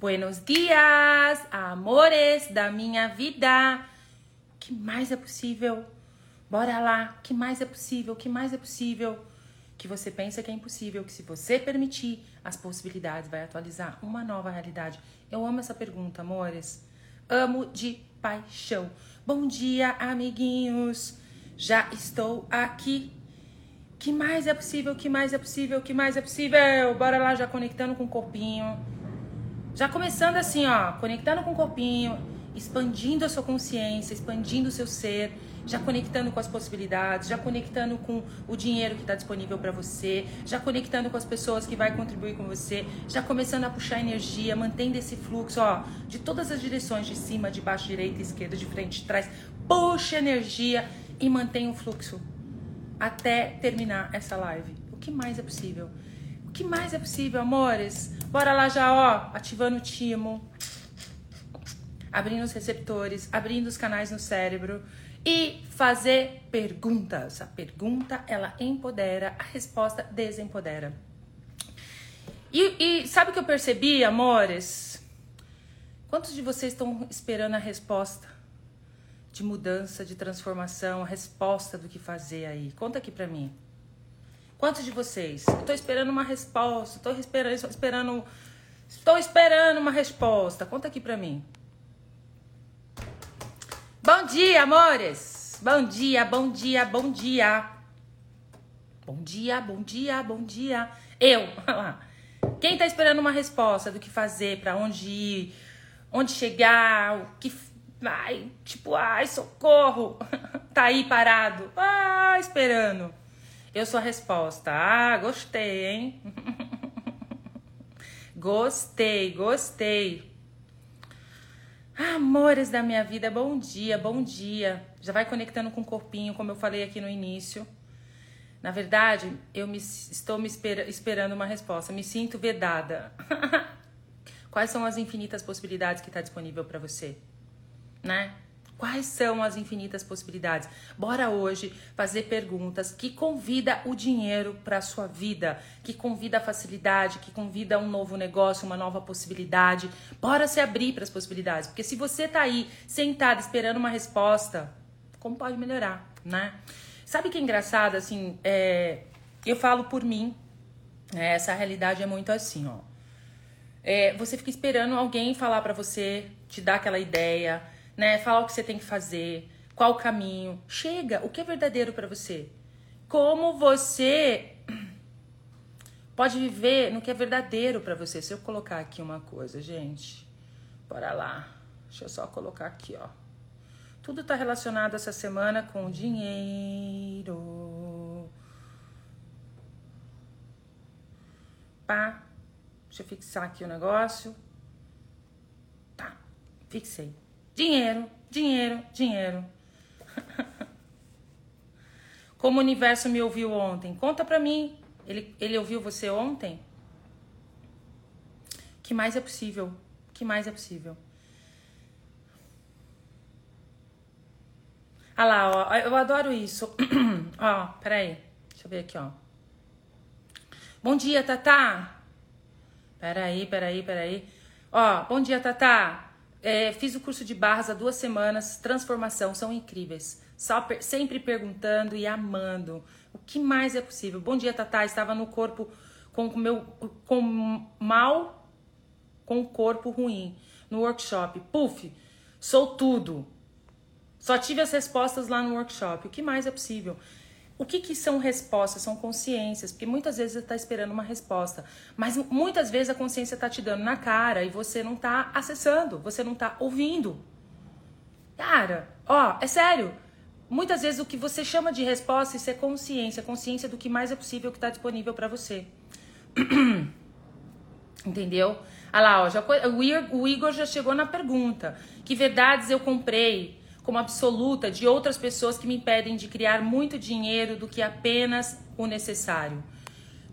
Buenos dias, amores da minha vida. O que mais é possível? Bora lá. O que mais é possível? O que mais é possível? Que você pensa que é impossível, que se você permitir, as possibilidades vai atualizar uma nova realidade. Eu amo essa pergunta, amores. Amo de paixão. Bom dia, amiguinhos. Já estou aqui. Que mais é possível? Que mais é possível? Que mais é possível? Bora lá já conectando com o corpinho já começando assim, ó, conectando com o corpinho, expandindo a sua consciência, expandindo o seu ser, já conectando com as possibilidades, já conectando com o dinheiro que está disponível para você, já conectando com as pessoas que vai contribuir com você, já começando a puxar energia, mantendo esse fluxo, ó, de todas as direções, de cima, de baixo, direita, esquerda, de frente, de trás, puxa energia e mantém o fluxo até terminar essa live. O que mais é possível? O que mais é possível, amores? Bora lá já, ó, ativando o timo, abrindo os receptores, abrindo os canais no cérebro e fazer perguntas. A pergunta, ela empodera, a resposta desempodera. E, e sabe o que eu percebi, amores? Quantos de vocês estão esperando a resposta de mudança, de transformação, a resposta do que fazer aí? Conta aqui pra mim. Quantos de vocês? Estou esperando uma resposta. Estou esperando, estou esperando, estou esperando uma resposta. Conta aqui para mim. Bom dia, amores. Bom dia, bom dia, bom dia. Bom dia, bom dia, bom dia. Eu. Quem tá esperando uma resposta do que fazer, para onde ir, onde chegar, o que ai, tipo, ai, socorro. tá aí parado. Ah, esperando. Eu sou a resposta. Ah, gostei, hein? gostei, gostei. Amores da minha vida, bom dia, bom dia. Já vai conectando com o corpinho, como eu falei aqui no início. Na verdade, eu me, estou me espera, esperando uma resposta. Me sinto vedada. Quais são as infinitas possibilidades que está disponível para você? Né? Quais são as infinitas possibilidades? Bora hoje fazer perguntas que convida o dinheiro para a sua vida, que convida a facilidade, que convida um novo negócio, uma nova possibilidade. Bora se abrir para as possibilidades, porque se você tá aí sentado esperando uma resposta, como pode melhorar, né? Sabe que é engraçado assim? É, eu falo por mim. É, essa realidade é muito assim, ó. É, você fica esperando alguém falar para você, te dar aquela ideia né? Falar o que você tem que fazer, qual o caminho. Chega, o que é verdadeiro para você? Como você pode viver no que é verdadeiro para você? Se eu colocar aqui uma coisa, gente, bora lá. Deixa eu só colocar aqui, ó. Tudo tá relacionado essa semana com dinheiro. Pá. Deixa eu fixar aqui o negócio. Tá, fixei. Dinheiro, dinheiro, dinheiro. Como o universo me ouviu ontem? Conta pra mim. Ele, ele ouviu você ontem? O que mais é possível? O que mais é possível? Ah lá, ó. Eu adoro isso. ó, peraí. Deixa eu ver aqui, ó. Bom dia, Tatá. Peraí, peraí, peraí. Ó, bom dia, Tatá. É, fiz o curso de barras há duas semanas, transformação, são incríveis. Sempre perguntando e amando. O que mais é possível? Bom dia, Tatá. Estava no corpo com o meu com mal com o corpo ruim no workshop. Puf, sou tudo. Só tive as respostas lá no workshop. O que mais é possível? O que, que são respostas? São consciências, porque muitas vezes você está esperando uma resposta, mas muitas vezes a consciência está te dando na cara e você não está acessando, você não está ouvindo. Cara, ó, é sério. Muitas vezes o que você chama de resposta, isso é consciência, consciência do que mais é possível que está disponível para você. Entendeu? Ah lá, ó, já, o Igor já chegou na pergunta. Que verdades eu comprei? Como absoluta de outras pessoas que me impedem de criar muito dinheiro do que apenas o necessário.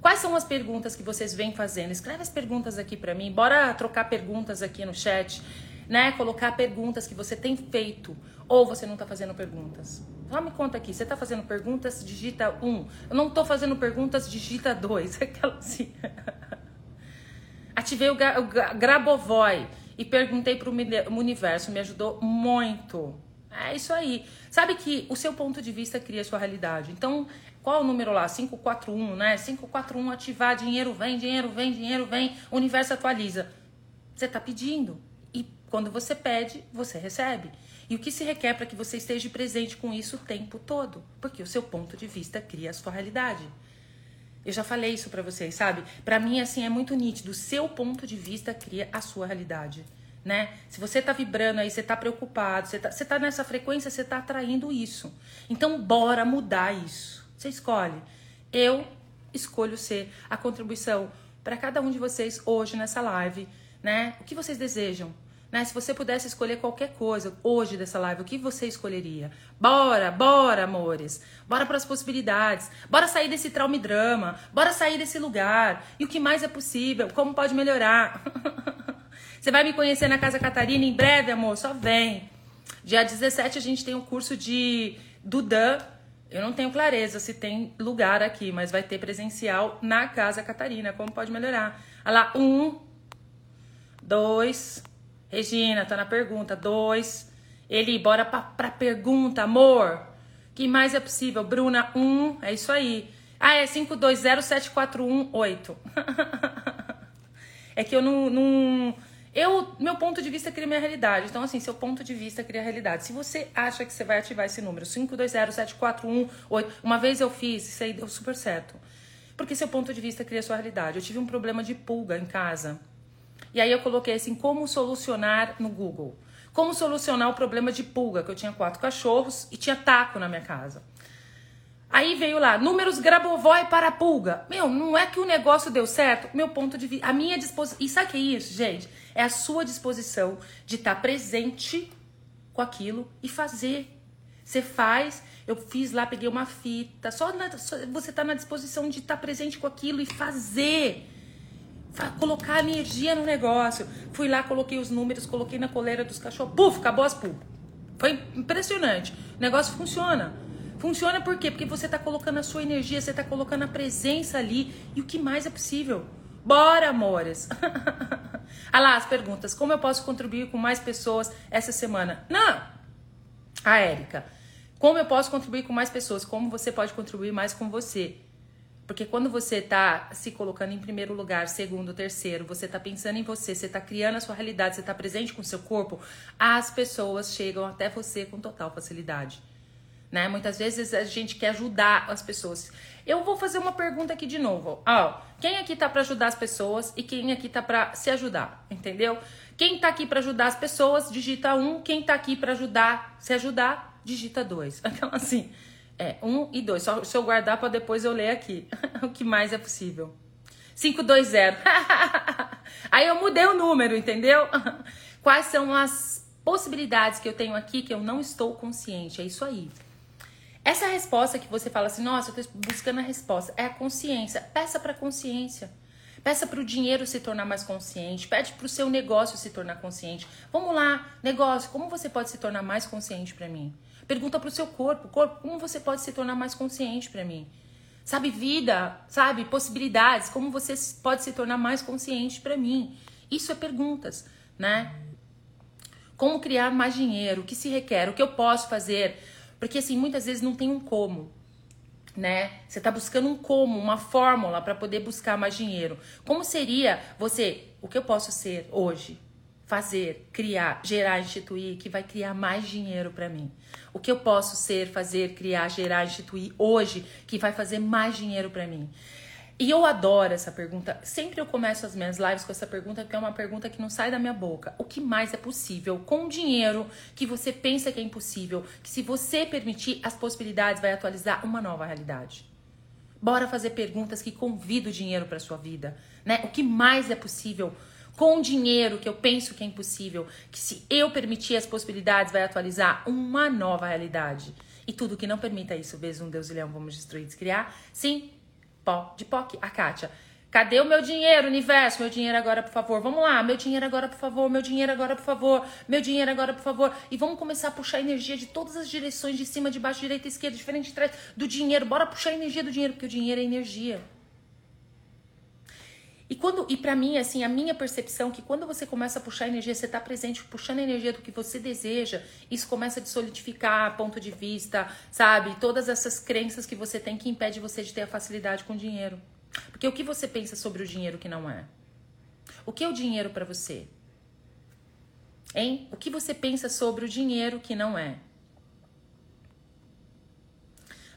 Quais são as perguntas que vocês vêm fazendo? Escreve as perguntas aqui para mim. Bora trocar perguntas aqui no chat, né? Colocar perguntas que você tem feito ou você não tá fazendo perguntas. Só me conta aqui, você tá fazendo perguntas, digita um. Eu não tô fazendo perguntas, digita dois. Aquela assim. Ativei o, o Grabovoi e perguntei para o universo, me ajudou muito. É isso aí. Sabe que o seu ponto de vista cria a sua realidade. Então, qual o número lá? 541, né? 541 ativar, dinheiro vem, dinheiro vem, dinheiro vem, o universo atualiza. Você está pedindo. E quando você pede, você recebe. E o que se requer para que você esteja presente com isso o tempo todo? Porque o seu ponto de vista cria a sua realidade. Eu já falei isso para vocês, sabe? Para mim assim é muito nítido, o seu ponto de vista cria a sua realidade, né? Se você tá vibrando aí, você tá preocupado, você tá, você tá nessa frequência, você tá atraindo isso. Então bora mudar isso. Você escolhe. Eu escolho ser a contribuição para cada um de vocês hoje nessa live, né? O que vocês desejam? Né? Se você pudesse escolher qualquer coisa hoje dessa live, o que você escolheria? Bora, bora, amores. Bora para as possibilidades. Bora sair desse trauma e drama. Bora sair desse lugar. E o que mais é possível? Como pode melhorar? você vai me conhecer na Casa Catarina em breve, amor? Só vem. Dia 17 a gente tem um curso de Dudan. Eu não tenho clareza se tem lugar aqui, mas vai ter presencial na Casa Catarina. Como pode melhorar? Olha lá, um, dois, Regina, tá na pergunta. Dois. Eli, bora pra, pra pergunta, amor. que mais é possível? Bruna, um. É isso aí. Ah, é 5207418. é que eu não, não. Eu, meu ponto de vista cria minha realidade. Então, assim, seu ponto de vista cria a realidade. Se você acha que você vai ativar esse número, 5207418, uma vez eu fiz, isso aí deu super certo. Porque seu ponto de vista cria a sua realidade. Eu tive um problema de pulga em casa. E aí eu coloquei assim, como solucionar no Google. Como solucionar o problema de pulga, que eu tinha quatro cachorros e tinha taco na minha casa. Aí veio lá, números Grabovoi para pulga. Meu, não é que o negócio deu certo? Meu ponto de vista, a minha disposição. E sabe o que é isso, gente? É a sua disposição de estar tá presente com aquilo e fazer. Você faz, eu fiz lá, peguei uma fita. Só, na, só você tá na disposição de estar tá presente com aquilo e fazer colocar energia no negócio. Fui lá, coloquei os números, coloquei na coleira dos cachorros, puf, acabou as pulgas. Foi impressionante. O negócio funciona. Funciona por quê? Porque você está colocando a sua energia, você está colocando a presença ali. E o que mais é possível? Bora, amores! ah lá, as perguntas. Como eu posso contribuir com mais pessoas essa semana? Não! A Érica. Como eu posso contribuir com mais pessoas? Como você pode contribuir mais com você? Porque quando você está se colocando em primeiro lugar, segundo, terceiro, você está pensando em você, você está criando a sua realidade, você está presente com o seu corpo, as pessoas chegam até você com total facilidade. Né? Muitas vezes a gente quer ajudar as pessoas. Eu vou fazer uma pergunta aqui de novo. Ó, quem aqui tá para ajudar as pessoas e quem aqui tá para se ajudar, entendeu? Quem tá aqui para ajudar as pessoas, digita um. Quem tá aqui para ajudar, se ajudar, digita dois. Então assim, é, um e dois. Só se eu guardar para depois eu ler aqui. o que mais é possível. 520. Aí eu mudei o número, entendeu? Quais são as possibilidades que eu tenho aqui que eu não estou consciente? É isso aí. Essa resposta que você fala assim, nossa, eu estou buscando a resposta, é a consciência. Peça para a consciência. Peça para o dinheiro se tornar mais consciente. Pede para o seu negócio se tornar consciente. Vamos lá, negócio, como você pode se tornar mais consciente para mim? Pergunta pro seu corpo, corpo, como você pode se tornar mais consciente para mim? Sabe, vida, sabe, possibilidades, como você pode se tornar mais consciente para mim? Isso é perguntas, né? Como criar mais dinheiro? O que se requer? O que eu posso fazer? Porque assim, muitas vezes não tem um como, né? Você está buscando um como, uma fórmula para poder buscar mais dinheiro. Como seria você, o que eu posso ser hoje? fazer, criar, gerar, instituir, que vai criar mais dinheiro para mim? O que eu posso ser, fazer, criar, gerar, instituir hoje que vai fazer mais dinheiro para mim? E eu adoro essa pergunta. Sempre eu começo as minhas lives com essa pergunta, porque é uma pergunta que não sai da minha boca. O que mais é possível com dinheiro que você pensa que é impossível? Que se você permitir, as possibilidades vai atualizar uma nova realidade. Bora fazer perguntas que convidam o dinheiro para sua vida, né? O que mais é possível com dinheiro que eu penso que é impossível, que se eu permitir as possibilidades vai atualizar uma nova realidade. E tudo que não permita isso, vezes um Deus e leão, vamos destruir, descriar. Sim, pó de POC. A Kátia. Cadê o meu dinheiro, universo? Meu dinheiro agora, por favor. Vamos lá, meu dinheiro agora, por favor. Meu dinheiro agora, por favor. Meu dinheiro agora, por favor. E vamos começar a puxar energia de todas as direções, de cima, de baixo, direita, esquerda, diferente de trás, do dinheiro. Bora puxar energia do dinheiro, porque o dinheiro é energia. E quando e para mim assim, a minha percepção é que quando você começa a puxar energia, você está presente, puxando a energia do que você deseja, isso começa a solidificar ponto de vista, sabe? Todas essas crenças que você tem que impede você de ter a facilidade com o dinheiro. Porque o que você pensa sobre o dinheiro que não é? O que é o dinheiro para você? Hein? O que você pensa sobre o dinheiro que não é?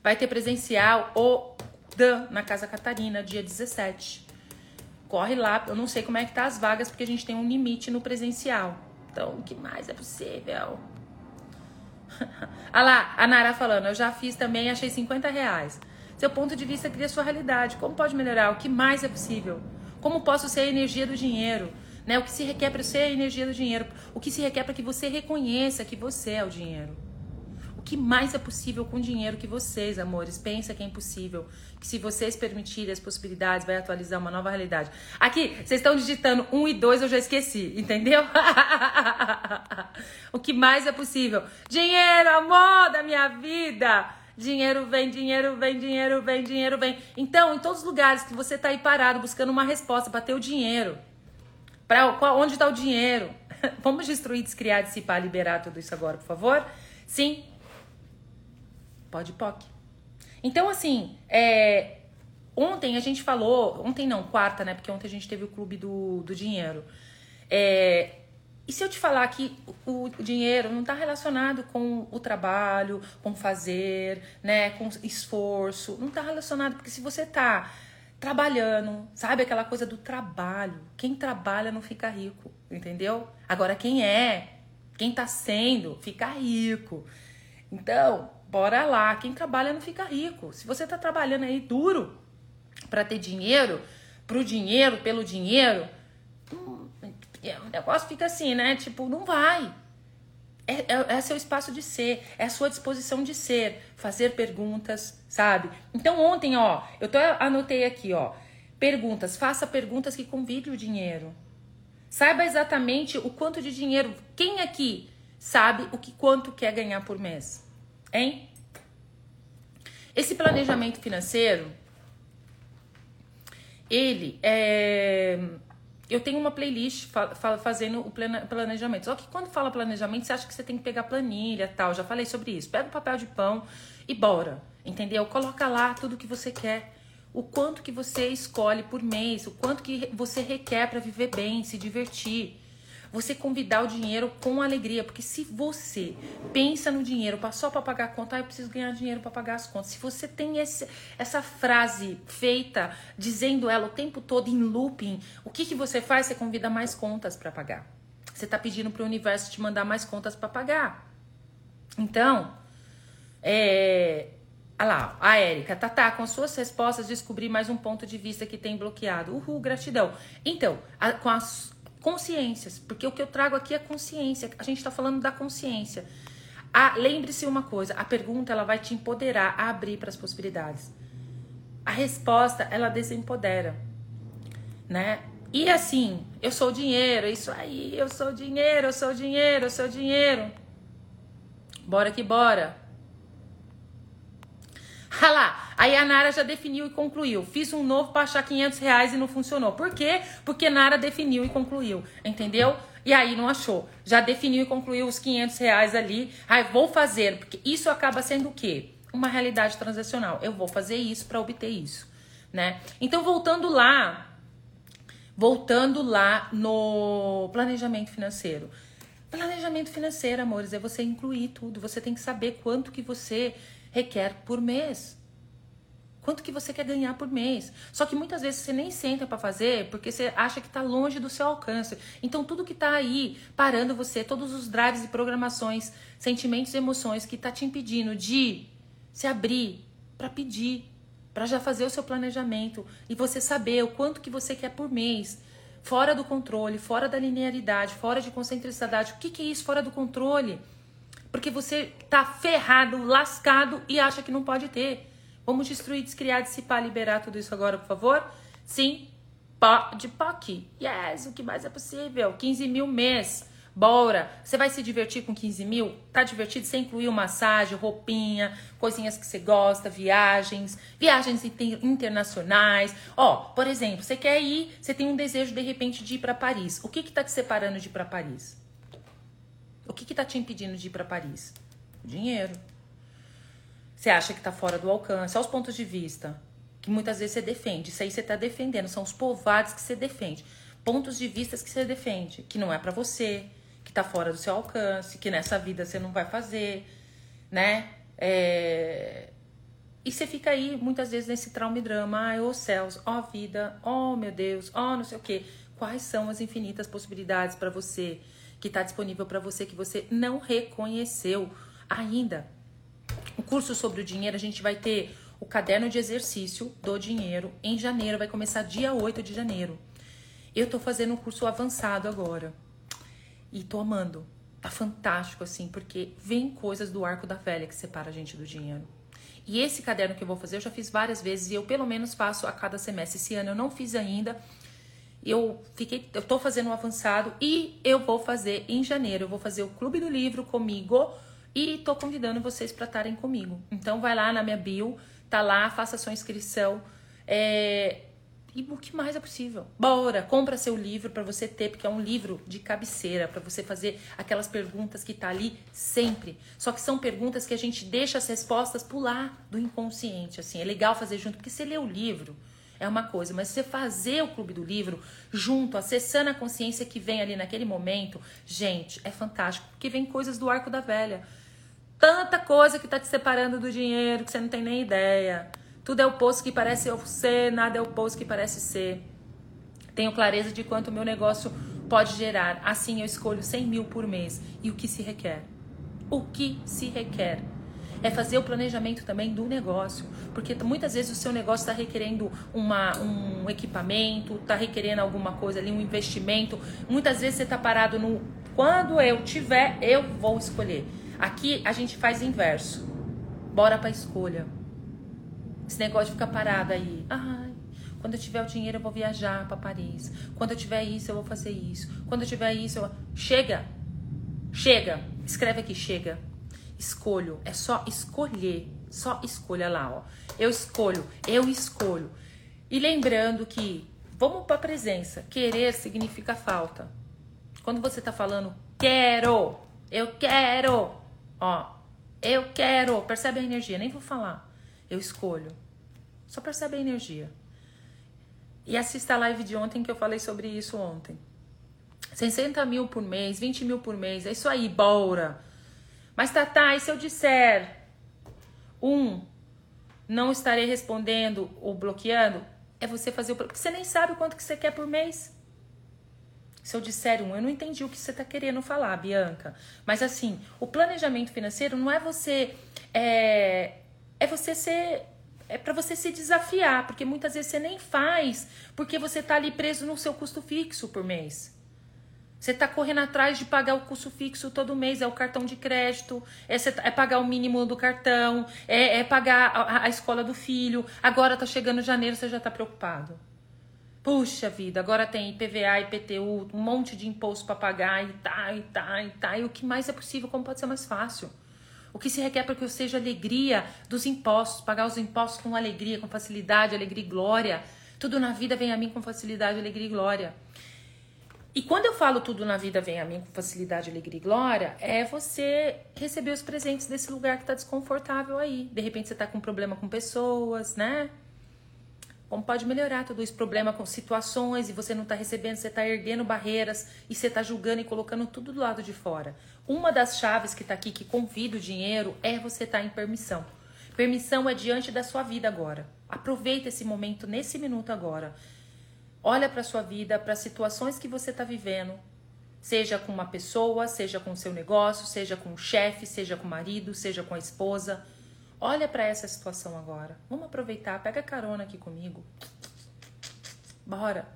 Vai ter presencial o Dan na Casa Catarina, dia 17 corre lá. Eu não sei como é que tá as vagas, porque a gente tem um limite no presencial. Então, o que mais é possível? ah lá, a Nara falando, eu já fiz também, achei 50 reais. Seu ponto de vista cria sua realidade. Como pode melhorar? O que mais é possível? Como posso ser a energia do dinheiro? Né? O que se requer para ser a energia do dinheiro? O que se requer para que você reconheça que você é o dinheiro? O que mais é possível com dinheiro que vocês, amores, pensa que é impossível? Que se vocês permitirem as possibilidades, vai atualizar uma nova realidade. Aqui, vocês estão digitando um e dois, eu já esqueci, entendeu? o que mais é possível? Dinheiro, amor da minha vida! Dinheiro vem, dinheiro vem, dinheiro vem, dinheiro vem. Então, em todos os lugares que você está aí parado buscando uma resposta para ter o dinheiro, para onde está o dinheiro? Vamos destruir, descriar, dissipar, liberar tudo isso agora, por favor? Sim, Pode POC. Então, assim, é, ontem a gente falou, ontem não, quarta, né? Porque ontem a gente teve o clube do, do dinheiro. É, e se eu te falar que o, o dinheiro não está relacionado com o trabalho, com fazer, né, com esforço, não está relacionado, porque se você está trabalhando, sabe aquela coisa do trabalho, quem trabalha não fica rico, entendeu? Agora quem é, quem está sendo, fica rico. Então, bora lá. Quem trabalha não fica rico. Se você tá trabalhando aí duro para ter dinheiro, pro dinheiro, pelo dinheiro, hum, o negócio fica assim, né? Tipo, não vai. É, é, é, seu espaço de ser, é a sua disposição de ser, fazer perguntas, sabe? Então ontem, ó, eu tô, anotei aqui, ó, perguntas, faça perguntas que convide o dinheiro. Saiba exatamente o quanto de dinheiro, quem aqui sabe o que quanto quer ganhar por mês? Hein? Esse planejamento financeiro, ele é. Eu tenho uma playlist fa fa fazendo o planejamento. Só que quando fala planejamento, você acha que você tem que pegar planilha tal. Já falei sobre isso. Pega o papel de pão e bora. Entendeu? Coloca lá tudo que você quer. O quanto que você escolhe por mês, o quanto que você requer para viver bem, se divertir você convidar o dinheiro com alegria, porque se você pensa no dinheiro só para pagar a conta, ah, eu preciso ganhar dinheiro para pagar as contas. Se você tem esse, essa frase feita, dizendo ela o tempo todo em looping, o que, que você faz? Você convida mais contas para pagar. Você está pedindo para o universo te mandar mais contas para pagar. Então, é, Olha lá, a Érica, tá, tá, com suas respostas descobri mais um ponto de vista que tem bloqueado. Uhul, gratidão. Então, a, com as consciências, porque o que eu trago aqui é consciência. A gente está falando da consciência. Ah, lembre-se uma coisa: a pergunta ela vai te empoderar a abrir para as possibilidades. A resposta ela desempodera, né? E assim, eu sou dinheiro, isso aí, eu sou dinheiro, eu sou dinheiro, eu sou dinheiro. Bora que bora. Ah lá, aí a Nara já definiu e concluiu. Fiz um novo para achar 500 reais e não funcionou. Por quê? Porque Nara definiu e concluiu, entendeu? E aí não achou. Já definiu e concluiu os 500 reais ali. Aí vou fazer, porque isso acaba sendo o quê? Uma realidade transacional. Eu vou fazer isso para obter isso, né? Então voltando lá, voltando lá no planejamento financeiro. Planejamento financeiro, amores, é você incluir tudo. Você tem que saber quanto que você requer por mês. Quanto que você quer ganhar por mês? Só que muitas vezes você nem senta para fazer porque você acha que está longe do seu alcance. Então tudo que está aí parando você, todos os drives e programações, sentimentos e emoções que está te impedindo de se abrir para pedir, para já fazer o seu planejamento e você saber o quanto que você quer por mês, fora do controle, fora da linearidade, fora de concentricidade. O que, que é isso fora do controle? Porque você tá ferrado, lascado e acha que não pode ter. Vamos destruir, descriar, dissipar, liberar tudo isso agora, por favor? Sim, pode, POC. Yes, o que mais é possível? 15 mil mês. Bora! Você vai se divertir com 15 mil? Tá divertido? Você incluiu massagem, roupinha, coisinhas que você gosta, viagens, viagens internacionais. Ó, por exemplo, você quer ir, você tem um desejo de repente de ir para Paris. O que que tá te separando de ir para Paris? O que que tá te impedindo de ir para Paris? Dinheiro. Você acha que tá fora do alcance? Olha os pontos de vista que muitas vezes você defende. Isso aí você tá defendendo, são os povados que você defende. Pontos de vista que você defende, que não é para você, que tá fora do seu alcance, que nessa vida você não vai fazer, né? É... E você fica aí muitas vezes nesse trauma e drama, ai, ô céus, ó vida, ó meu Deus, ó não sei o quê. Quais são as infinitas possibilidades para você que está disponível para você que você não reconheceu ainda? O curso sobre o dinheiro, a gente vai ter o caderno de exercício do dinheiro em janeiro, vai começar dia 8 de janeiro. Eu tô fazendo um curso avançado agora. E tô amando. Tá fantástico, assim, porque vem coisas do arco da velha que separa a gente do dinheiro. E esse caderno que eu vou fazer, eu já fiz várias vezes e eu pelo menos faço a cada semestre. Esse ano eu não fiz ainda. Eu fiquei, eu tô fazendo um avançado e eu vou fazer em janeiro. Eu vou fazer o Clube do Livro comigo e tô convidando vocês para estarem comigo. Então vai lá na minha bio, tá lá, faça sua inscrição. É, e o que mais é possível? Bora, compra seu livro para você ter, porque é um livro de cabeceira para você fazer aquelas perguntas que tá ali sempre. Só que são perguntas que a gente deixa as respostas pular do inconsciente, assim. É legal fazer junto, porque você lê o livro é uma coisa, mas você fazer o clube do livro junto, acessando a consciência que vem ali naquele momento, gente, é fantástico, porque vem coisas do arco da velha. Tanta coisa que tá te separando do dinheiro que você não tem nem ideia. Tudo é o poço que parece ser, nada é o poço que parece ser. Tenho clareza de quanto o meu negócio pode gerar. Assim eu escolho 100 mil por mês. E o que se requer? O que se requer? É fazer o planejamento também do negócio. Porque muitas vezes o seu negócio está requerendo uma, um equipamento, está requerendo alguma coisa ali, um investimento. Muitas vezes você está parado no quando eu tiver, eu vou escolher. Aqui a gente faz inverso. Bora para escolha. Esse negócio de ficar parado aí. Ai, quando eu tiver o dinheiro eu vou viajar para Paris. Quando eu tiver isso eu vou fazer isso. Quando eu tiver isso eu... Chega. Chega. Escreve aqui, chega. Escolho. É só escolher. Só escolha lá, ó. Eu escolho. Eu escolho. E lembrando que vamos para a presença. Querer significa falta. Quando você tá falando quero, eu quero, ó, eu quero, percebe a energia, nem vou falar eu escolho. Só percebe a energia. E assista a live de ontem que eu falei sobre isso ontem. 60 mil por mês, 20 mil por mês, é isso aí, bora. Mas Tatá, e se eu disser um, não estarei respondendo ou bloqueando, é você fazer o. Porque você nem sabe quanto que você quer por mês. Se eu disser um, eu não entendi o que você está querendo falar, Bianca. Mas assim, o planejamento financeiro não é você é, é você ser é para você se desafiar, porque muitas vezes você nem faz, porque você tá ali preso no seu custo fixo por mês. Você tá correndo atrás de pagar o custo fixo todo mês, é o cartão de crédito, é, tá, é pagar o mínimo do cartão, é, é pagar a, a, escola do filho. Agora tá chegando janeiro, você já tá preocupado. Puxa vida, agora tem IPVA, IPTU, um monte de imposto para pagar e tá, e tá, e tá. E o que mais é possível, como pode ser mais fácil? O que se requer para que eu seja alegria dos impostos, pagar os impostos com alegria, com facilidade, alegria e glória. Tudo na vida vem a mim com facilidade, alegria e glória. E quando eu falo tudo na vida vem a mim com facilidade, alegria e glória, é você receber os presentes desse lugar que está desconfortável aí. De repente você está com problema com pessoas, né? Como pode melhorar todo esse problema com situações e você não está recebendo, você está erguendo barreiras e você está julgando e colocando tudo do lado de fora. Uma das chaves que está aqui, que convida o dinheiro, é você tá em permissão. Permissão é diante da sua vida agora. Aproveita esse momento, nesse minuto agora. Olha para a sua vida, para as situações que você está vivendo. Seja com uma pessoa, seja com o seu negócio, seja com o chefe, seja com o marido, seja com a esposa Olha para essa situação agora. Vamos aproveitar, pega carona aqui comigo. Bora.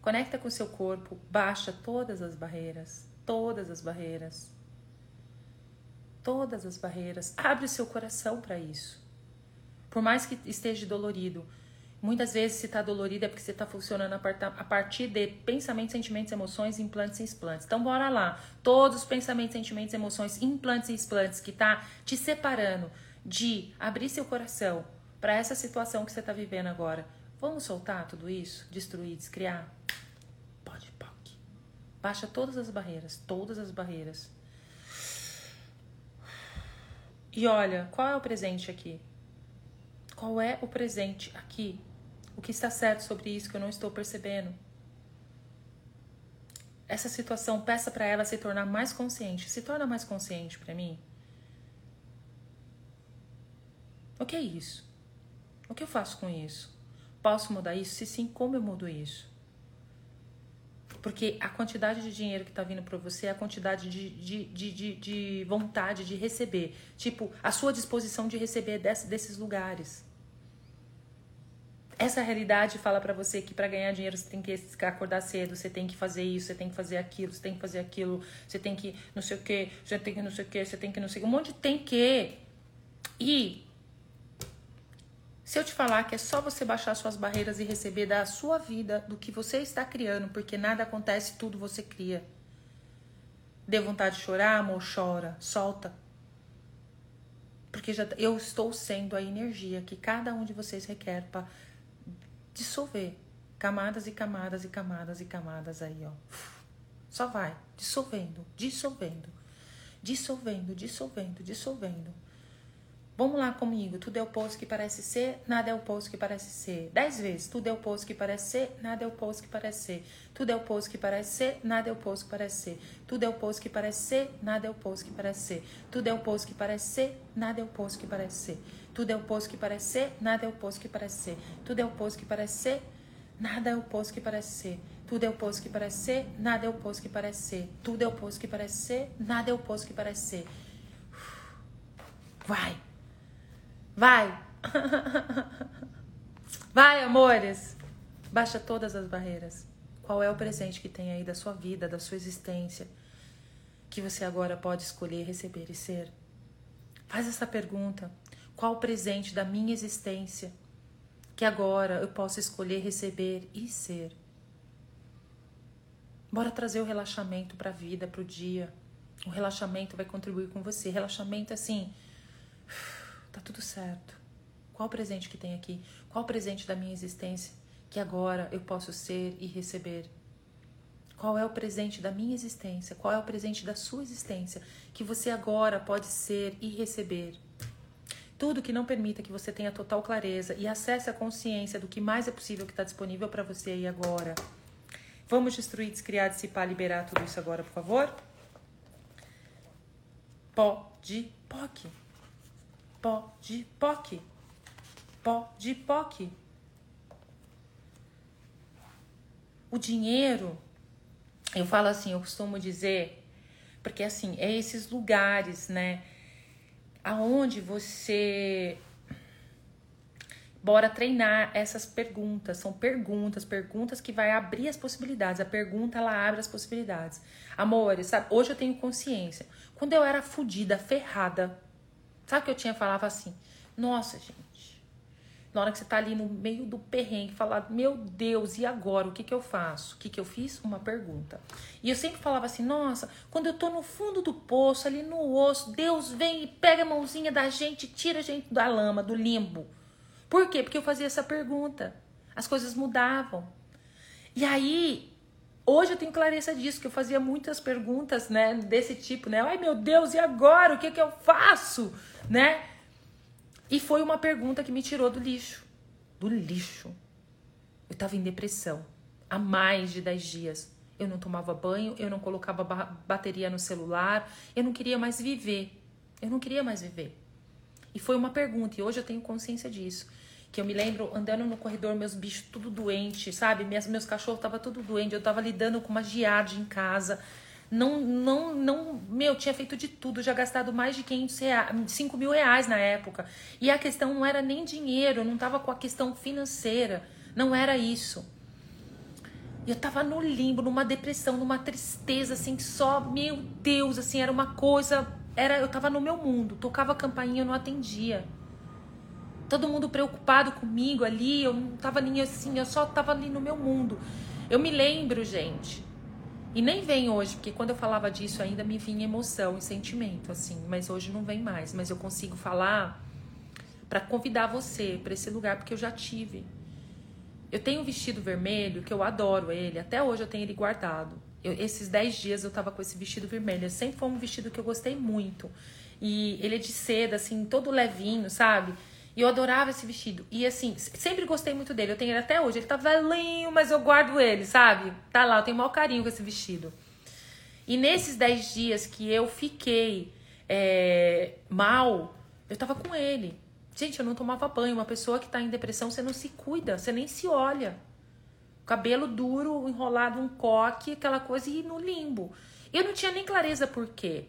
Conecta com o seu corpo, baixa todas as barreiras, todas as barreiras. Todas as barreiras. Abre o seu coração para isso. Por mais que esteja dolorido, Muitas vezes, se está dolorido, é porque você está funcionando a partir de pensamentos, sentimentos, emoções, implantes e explantes. Então, bora lá. Todos os pensamentos, sentimentos, emoções, implantes e explantes que tá te separando de abrir seu coração para essa situação que você está vivendo agora. Vamos soltar tudo isso? Destruir, descriar? Pode, pode. Baixa todas as barreiras, todas as barreiras. E olha, qual é o presente aqui? Qual é o presente aqui? O que está certo sobre isso que eu não estou percebendo? Essa situação, peça para ela se tornar mais consciente. Se torna mais consciente para mim. O que é isso? O que eu faço com isso? Posso mudar isso? Se sim, como eu mudo isso? Porque a quantidade de dinheiro que está vindo para você é a quantidade de, de, de, de, de vontade de receber. Tipo, a sua disposição de receber desse, desses lugares. Essa realidade fala para você que para ganhar dinheiro você tem que acordar cedo, você tem que fazer isso, você tem que fazer aquilo, você tem que fazer aquilo, você tem que não sei o que, você tem que não sei o que, você tem que não sei o que, um monte de tem que. E se eu te falar que é só você baixar suas barreiras e receber da sua vida, do que você está criando, porque nada acontece, tudo você cria. Dê vontade de chorar, amor, chora, solta. Porque já, eu estou sendo a energia que cada um de vocês requer para dissolver camadas e camadas e camadas e camadas aí, ó. Só vai dissolvendo, dissolvendo, dissolvendo, dissolvendo, dissolvendo. Vamos lá comigo. Tudo é o oposto que parece ser, nada é o oposto que parece ser. Dez vezes. Tudo é o oposto que parece ser, nada é o oposto que parece ser. Tudo é o oposto que parece ser, nada é o oposto que parece ser. Tudo é o oposto que parece ser, nada é o oposto que parece ser. Tudo é o oposto que parece ser, nada é o oposto que parece ser. Tudo é o oposto que parece ser, nada é o oposto que parece ser. Tudo é o oposto que parece ser, nada é o oposto que parece ser. Tudo é o oposto que parece ser, nada é o oposto que parece ser. Tudo é o oposto que parece ser, nada é o oposto que parece ser. Vai. Vai! Vai, amores! Baixa todas as barreiras. Qual é o presente que tem aí da sua vida, da sua existência, que você agora pode escolher receber e ser? Faz essa pergunta. Qual presente da minha existência que agora eu posso escolher receber e ser? Bora trazer o relaxamento para a vida, para o dia. O relaxamento vai contribuir com você. Relaxamento assim Tá tudo certo. Qual o presente que tem aqui? Qual o presente da minha existência que agora eu posso ser e receber? Qual é o presente da minha existência? Qual é o presente da sua existência que você agora pode ser e receber? Tudo que não permita que você tenha total clareza e acesse a consciência do que mais é possível que está disponível para você aí agora. Vamos destruir, descriar, dissipar, liberar tudo isso agora, por favor? Pó de POC pó de POC. Pó de POC. O dinheiro, eu falo assim, eu costumo dizer, porque assim, é esses lugares, né? Aonde você bora treinar essas perguntas. São perguntas, perguntas que vai abrir as possibilidades. A pergunta ela abre as possibilidades. Amores, sabe? Hoje eu tenho consciência. Quando eu era fodida, ferrada, Sabe que eu tinha? Falava assim, nossa, gente. Na hora que você tá ali no meio do perrengue, falar, meu Deus, e agora? O que que eu faço? O que que eu fiz? Uma pergunta. E eu sempre falava assim, nossa, quando eu tô no fundo do poço, ali no osso, Deus vem e pega a mãozinha da gente, tira a gente da lama, do limbo. Por quê? Porque eu fazia essa pergunta. As coisas mudavam. E aí, Hoje eu tenho clareza disso, que eu fazia muitas perguntas, né, desse tipo, né? Ai, meu Deus, e agora? O que que eu faço? Né? E foi uma pergunta que me tirou do lixo. Do lixo. Eu tava em depressão há mais de 10 dias. Eu não tomava banho, eu não colocava bateria no celular, eu não queria mais viver. Eu não queria mais viver. E foi uma pergunta, e hoje eu tenho consciência disso que eu me lembro andando no corredor, meus bichos tudo doente, sabe? Meus, meus cachorros tava tudo doente, eu tava lidando com uma giardia em casa. Não, não, não, meu, tinha feito de tudo, já gastado mais de 500 reais, 5 mil reais na época. E a questão não era nem dinheiro, eu não tava com a questão financeira, não era isso. Eu tava no limbo, numa depressão, numa tristeza, assim, só, meu Deus, assim, era uma coisa, era, eu tava no meu mundo, tocava a campainha, eu não atendia. todo mundo preocupado comigo ali, eu não tava nem assim, eu só tava ali no meu mundo. Eu me lembro, gente, e nem vem hoje, porque quando eu falava disso ainda me vinha emoção e sentimento, assim, mas hoje não vem mais. Mas eu consigo falar para convidar você para esse lugar, porque eu já tive. Eu tenho um vestido vermelho que eu adoro ele, até hoje eu tenho ele guardado. Eu, esses 10 dias eu tava com esse vestido vermelho, sempre foi um vestido que eu gostei muito. E ele é de seda, assim, todo levinho, sabe? E eu adorava esse vestido. E assim, sempre gostei muito dele. Eu tenho ele até hoje. Ele tá velhinho, mas eu guardo ele, sabe? Tá lá, eu tenho o maior carinho com esse vestido. E nesses 10 dias que eu fiquei é, mal, eu tava com ele. Gente, eu não tomava banho. Uma pessoa que tá em depressão, você não se cuida, você nem se olha. Cabelo duro, enrolado, um coque, aquela coisa, e no limbo. Eu não tinha nem clareza por quê.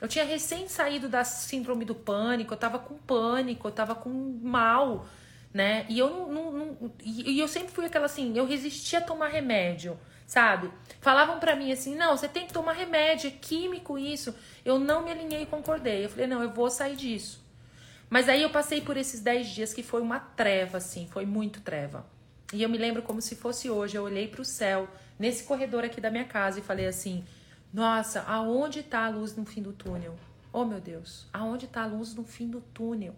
Eu tinha recém saído da síndrome do pânico, eu tava com pânico, eu tava com mal, né? E eu não, não, não e eu sempre fui aquela assim, eu resistia a tomar remédio, sabe? Falavam para mim assim: "Não, você tem que tomar remédio, é químico isso". Eu não me alinhei e concordei. Eu falei: "Não, eu vou sair disso". Mas aí eu passei por esses 10 dias que foi uma treva assim, foi muito treva. E eu me lembro como se fosse hoje, eu olhei para o céu nesse corredor aqui da minha casa e falei assim: nossa, aonde está a luz no fim do túnel? Oh meu Deus, aonde está a luz no fim do túnel?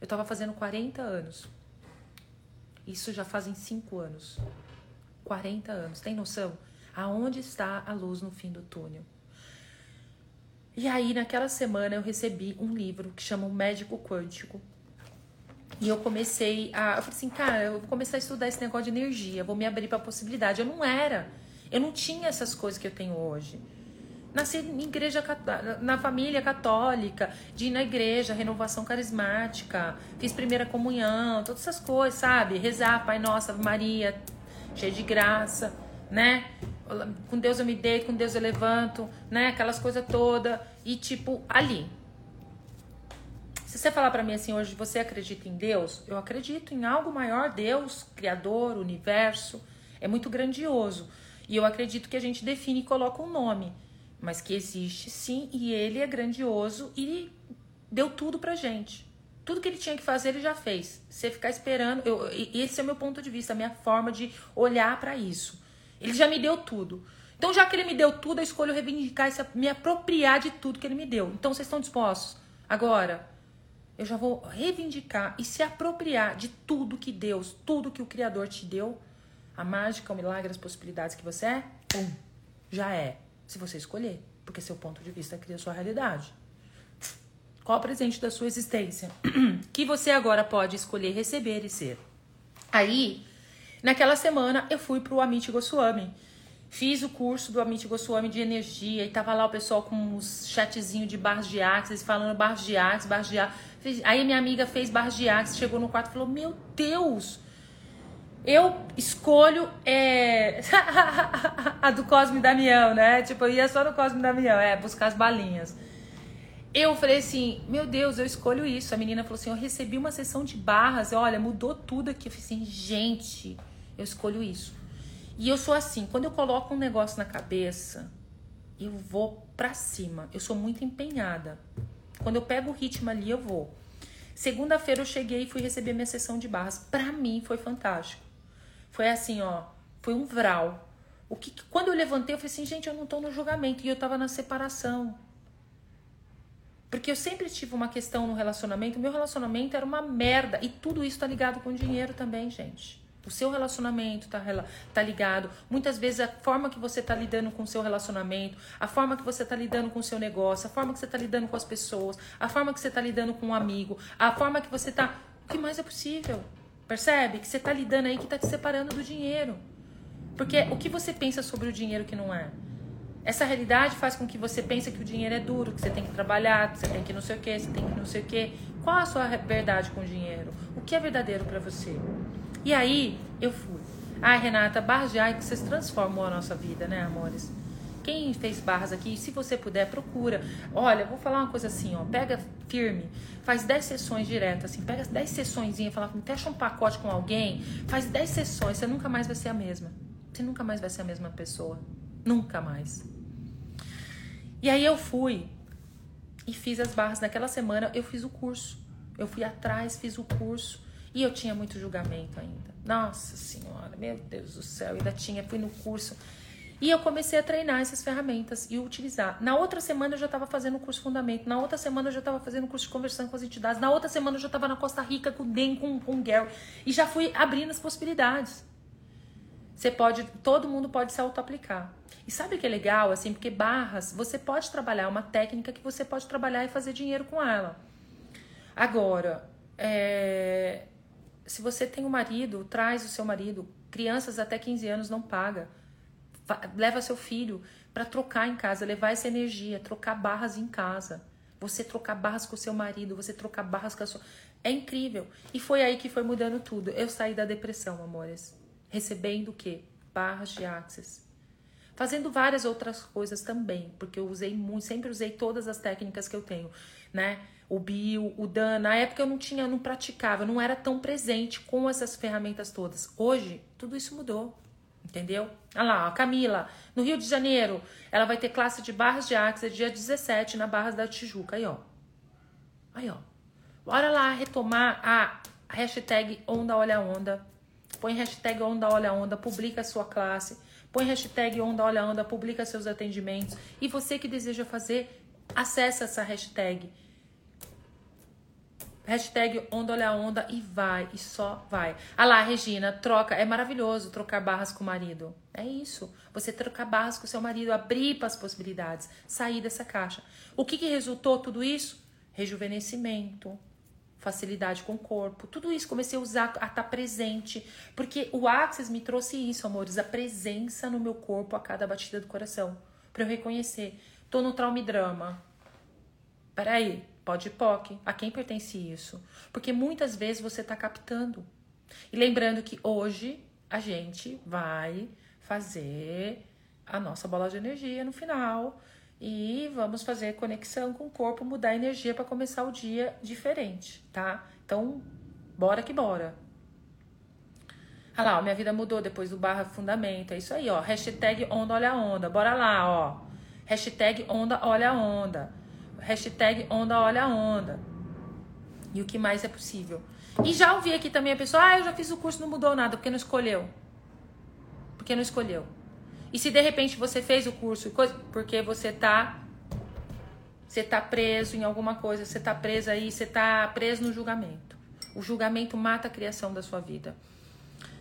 Eu estava fazendo 40 anos. Isso já fazem 5 anos. 40 anos, tem noção? Aonde está a luz no fim do túnel? E aí, naquela semana, eu recebi um livro que chama O Médico Quântico. E eu comecei a. Eu falei assim, cara, eu vou começar a estudar esse negócio de energia, vou me abrir para a possibilidade. Eu não era eu não tinha essas coisas que eu tenho hoje. Nasci em igreja na família católica, de ir na igreja, renovação carismática, fiz primeira comunhão, todas essas coisas, sabe? Rezar, Pai Nossa, Maria, cheia de graça, né? Com Deus eu me deito, com Deus eu levanto, né? Aquelas coisas todas. E tipo, ali. Se você falar para mim assim hoje, você acredita em Deus? Eu acredito em algo maior, Deus, Criador, Universo. É muito grandioso. E eu acredito que a gente define e coloca um nome, mas que existe sim e ele é grandioso e deu tudo pra gente. Tudo que ele tinha que fazer, ele já fez. Você ficar esperando, eu, esse é o meu ponto de vista, a minha forma de olhar para isso. Ele já me deu tudo. Então, já que ele me deu tudo, eu escolho reivindicar, me apropriar de tudo que ele me deu. Então, vocês estão dispostos? Agora, eu já vou reivindicar e se apropriar de tudo que Deus, tudo que o Criador te deu a mágica, o milagre, as possibilidades que você é, já é. Se você escolher, porque seu ponto de vista cria sua realidade. Qual o presente da sua existência que você agora pode escolher receber e ser? Aí, naquela semana, eu fui pro Amit Goswami. Fiz o curso do Amit Goswami de energia e tava lá o pessoal com uns chatzinho de barras de axis, falando barras de axis, barras de axis. Aí minha amiga fez barras de axis, chegou no quarto e falou: Meu Deus, eu escolho é... a do Cosme Damião, né? Tipo, eu ia só no Cosme Damião, é, buscar as balinhas. Eu falei assim, meu Deus, eu escolho isso. A menina falou assim, eu recebi uma sessão de barras, olha, mudou tudo aqui. Eu falei assim, gente, eu escolho isso. E eu sou assim, quando eu coloco um negócio na cabeça, eu vou pra cima. Eu sou muito empenhada. Quando eu pego o ritmo ali, eu vou. Segunda-feira eu cheguei e fui receber minha sessão de barras. Pra mim foi fantástico. Foi assim, ó, foi um vral. O que, quando eu levantei, eu falei assim, gente, eu não tô no julgamento e eu tava na separação. Porque eu sempre tive uma questão no relacionamento, meu relacionamento era uma merda e tudo isso tá ligado com dinheiro também, gente. O seu relacionamento tá, tá ligado. Muitas vezes a forma que você tá lidando com o seu relacionamento, a forma que você tá lidando com o seu negócio, a forma que você tá lidando com as pessoas, a forma que você tá lidando com um amigo, a forma que você tá. O que mais é possível? Percebe? Que você está lidando aí que está te separando do dinheiro. Porque o que você pensa sobre o dinheiro que não é? Essa realidade faz com que você pense que o dinheiro é duro, que você tem que trabalhar, que você tem que não sei o que, você tem que não sei o que. Qual a sua verdade com o dinheiro? O que é verdadeiro para você? E aí eu fui. Ai, Renata, barras de ai que vocês transformam a nossa vida, né, amores? Quem fez barras aqui, se você puder, procura. Olha, vou falar uma coisa assim, ó. Pega firme, faz 10 sessões direto, assim, pega 10 sessões e fala, fecha um pacote com alguém, faz 10 sessões, você nunca mais vai ser a mesma. Você nunca mais vai ser a mesma pessoa. Nunca mais. E aí eu fui e fiz as barras naquela semana, eu fiz o curso. Eu fui atrás, fiz o curso e eu tinha muito julgamento ainda. Nossa senhora, meu Deus do céu, ainda tinha, fui no curso. E eu comecei a treinar essas ferramentas e utilizar. Na outra semana eu já estava fazendo o curso Fundamento. Na outra semana eu já estava fazendo o curso de conversando com as entidades. Na outra semana eu já estava na Costa Rica com o Den, com, com o Gary. E já fui abrindo as possibilidades. Você pode, todo mundo pode se auto-aplicar. E sabe o que é legal, assim, porque barras, você pode trabalhar uma técnica que você pode trabalhar e fazer dinheiro com ela. Agora, é, se você tem um marido, traz o seu marido. Crianças até 15 anos não paga. Leva seu filho para trocar em casa, levar essa energia, trocar barras em casa. Você trocar barras com o seu marido, você trocar barras com a sua. É incrível. E foi aí que foi mudando tudo. Eu saí da depressão, amores. Recebendo o quê? Barras de Access fazendo várias outras coisas também, porque eu usei muito, sempre usei todas as técnicas que eu tenho, né? O bio, o Dan, na época eu não tinha, não praticava, não era tão presente com essas ferramentas todas. Hoje, tudo isso mudou. Entendeu? Olha lá, Camila, no Rio de Janeiro, ela vai ter classe de barras de Axia dia 17 na Barras da Tijuca. Aí, ó. Aí, ó. Bora lá retomar a hashtag Onda Olha Onda. Põe hashtag Onda Olha Onda, publica a sua classe põe hashtag Onda Olha Onda, publica seus atendimentos. E você que deseja fazer, acessa essa hashtag. Hashtag Onda Olha Onda e vai, e só vai. Ah lá, Regina, troca. É maravilhoso trocar barras com o marido. É isso. Você trocar barras com o seu marido, abrir para as possibilidades, sair dessa caixa. O que, que resultou tudo isso? Rejuvenescimento, facilidade com o corpo, tudo isso comecei a usar, a estar tá presente, porque o Axis me trouxe isso, amores, a presença no meu corpo a cada batida do coração, para eu reconhecer, tô no trauma e drama. Peraí, pode POC, a quem pertence isso? Porque muitas vezes você tá captando. E lembrando que hoje a gente vai fazer a nossa bola de energia no final e vamos fazer conexão com o corpo, mudar a energia para começar o dia diferente, tá? Então, bora que bora. Olha lá, ó, minha vida mudou depois do barra fundamento. É isso aí, ó. Hashtag onda olha onda. Bora lá, ó. Hashtag onda olha onda. Hashtag onda olha onda. E o que mais é possível. E já ouvi aqui também a pessoa, ah, eu já fiz o curso, não mudou nada, porque não escolheu. Porque não escolheu. E se de repente você fez o curso, porque você tá você tá preso em alguma coisa, você tá preso aí, você tá preso no julgamento. O julgamento mata a criação da sua vida,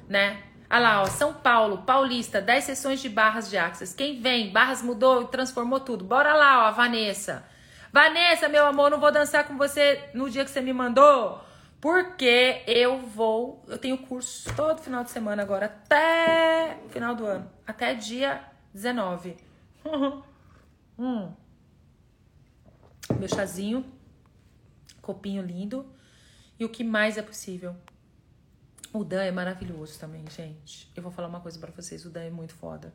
né? Ah lá, ó, São Paulo, Paulista, 10 sessões de barras de Axis. Quem vem? Barras mudou e transformou tudo. Bora lá, ó, Vanessa. Vanessa, meu amor, não vou dançar com você no dia que você me mandou. Porque eu vou, eu tenho curso todo final de semana agora, até final do ano, até dia 19. hum. Meu chazinho, copinho lindo. E o que mais é possível? O Dan é maravilhoso também, gente. Eu vou falar uma coisa para vocês, o Dan é muito foda.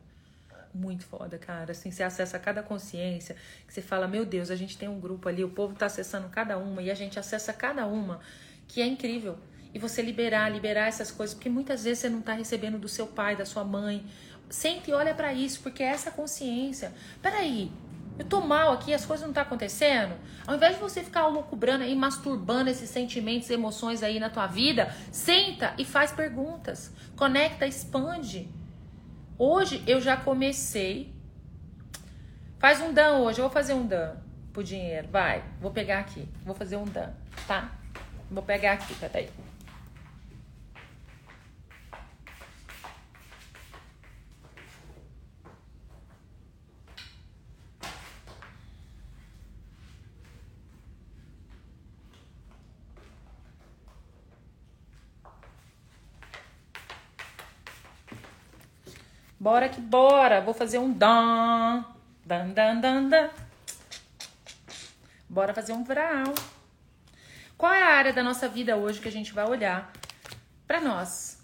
Muito foda, cara. Assim, você acessa cada consciência, que você fala, meu Deus, a gente tem um grupo ali, o povo tá acessando cada uma, e a gente acessa cada uma que é incrível. E você liberar, liberar essas coisas, porque muitas vezes você não está recebendo do seu pai, da sua mãe. Sente e olha para isso, porque é essa consciência. Peraí, eu tô mal aqui, as coisas não tá acontecendo. Ao invés de você ficar loucubrando aí, masturbando esses sentimentos, emoções aí na tua vida, senta e faz perguntas. Conecta, expande. Hoje eu já comecei. Faz um dan hoje, eu vou fazer um dan pro dinheiro. Vai, vou pegar aqui. Vou fazer um dan, tá? Vou pegar aqui, peraí. Bora que bora. Vou fazer um dan. Dan, dan, dan, dan. Bora fazer um vral. Qual é a área da nossa vida hoje que a gente vai olhar para nós?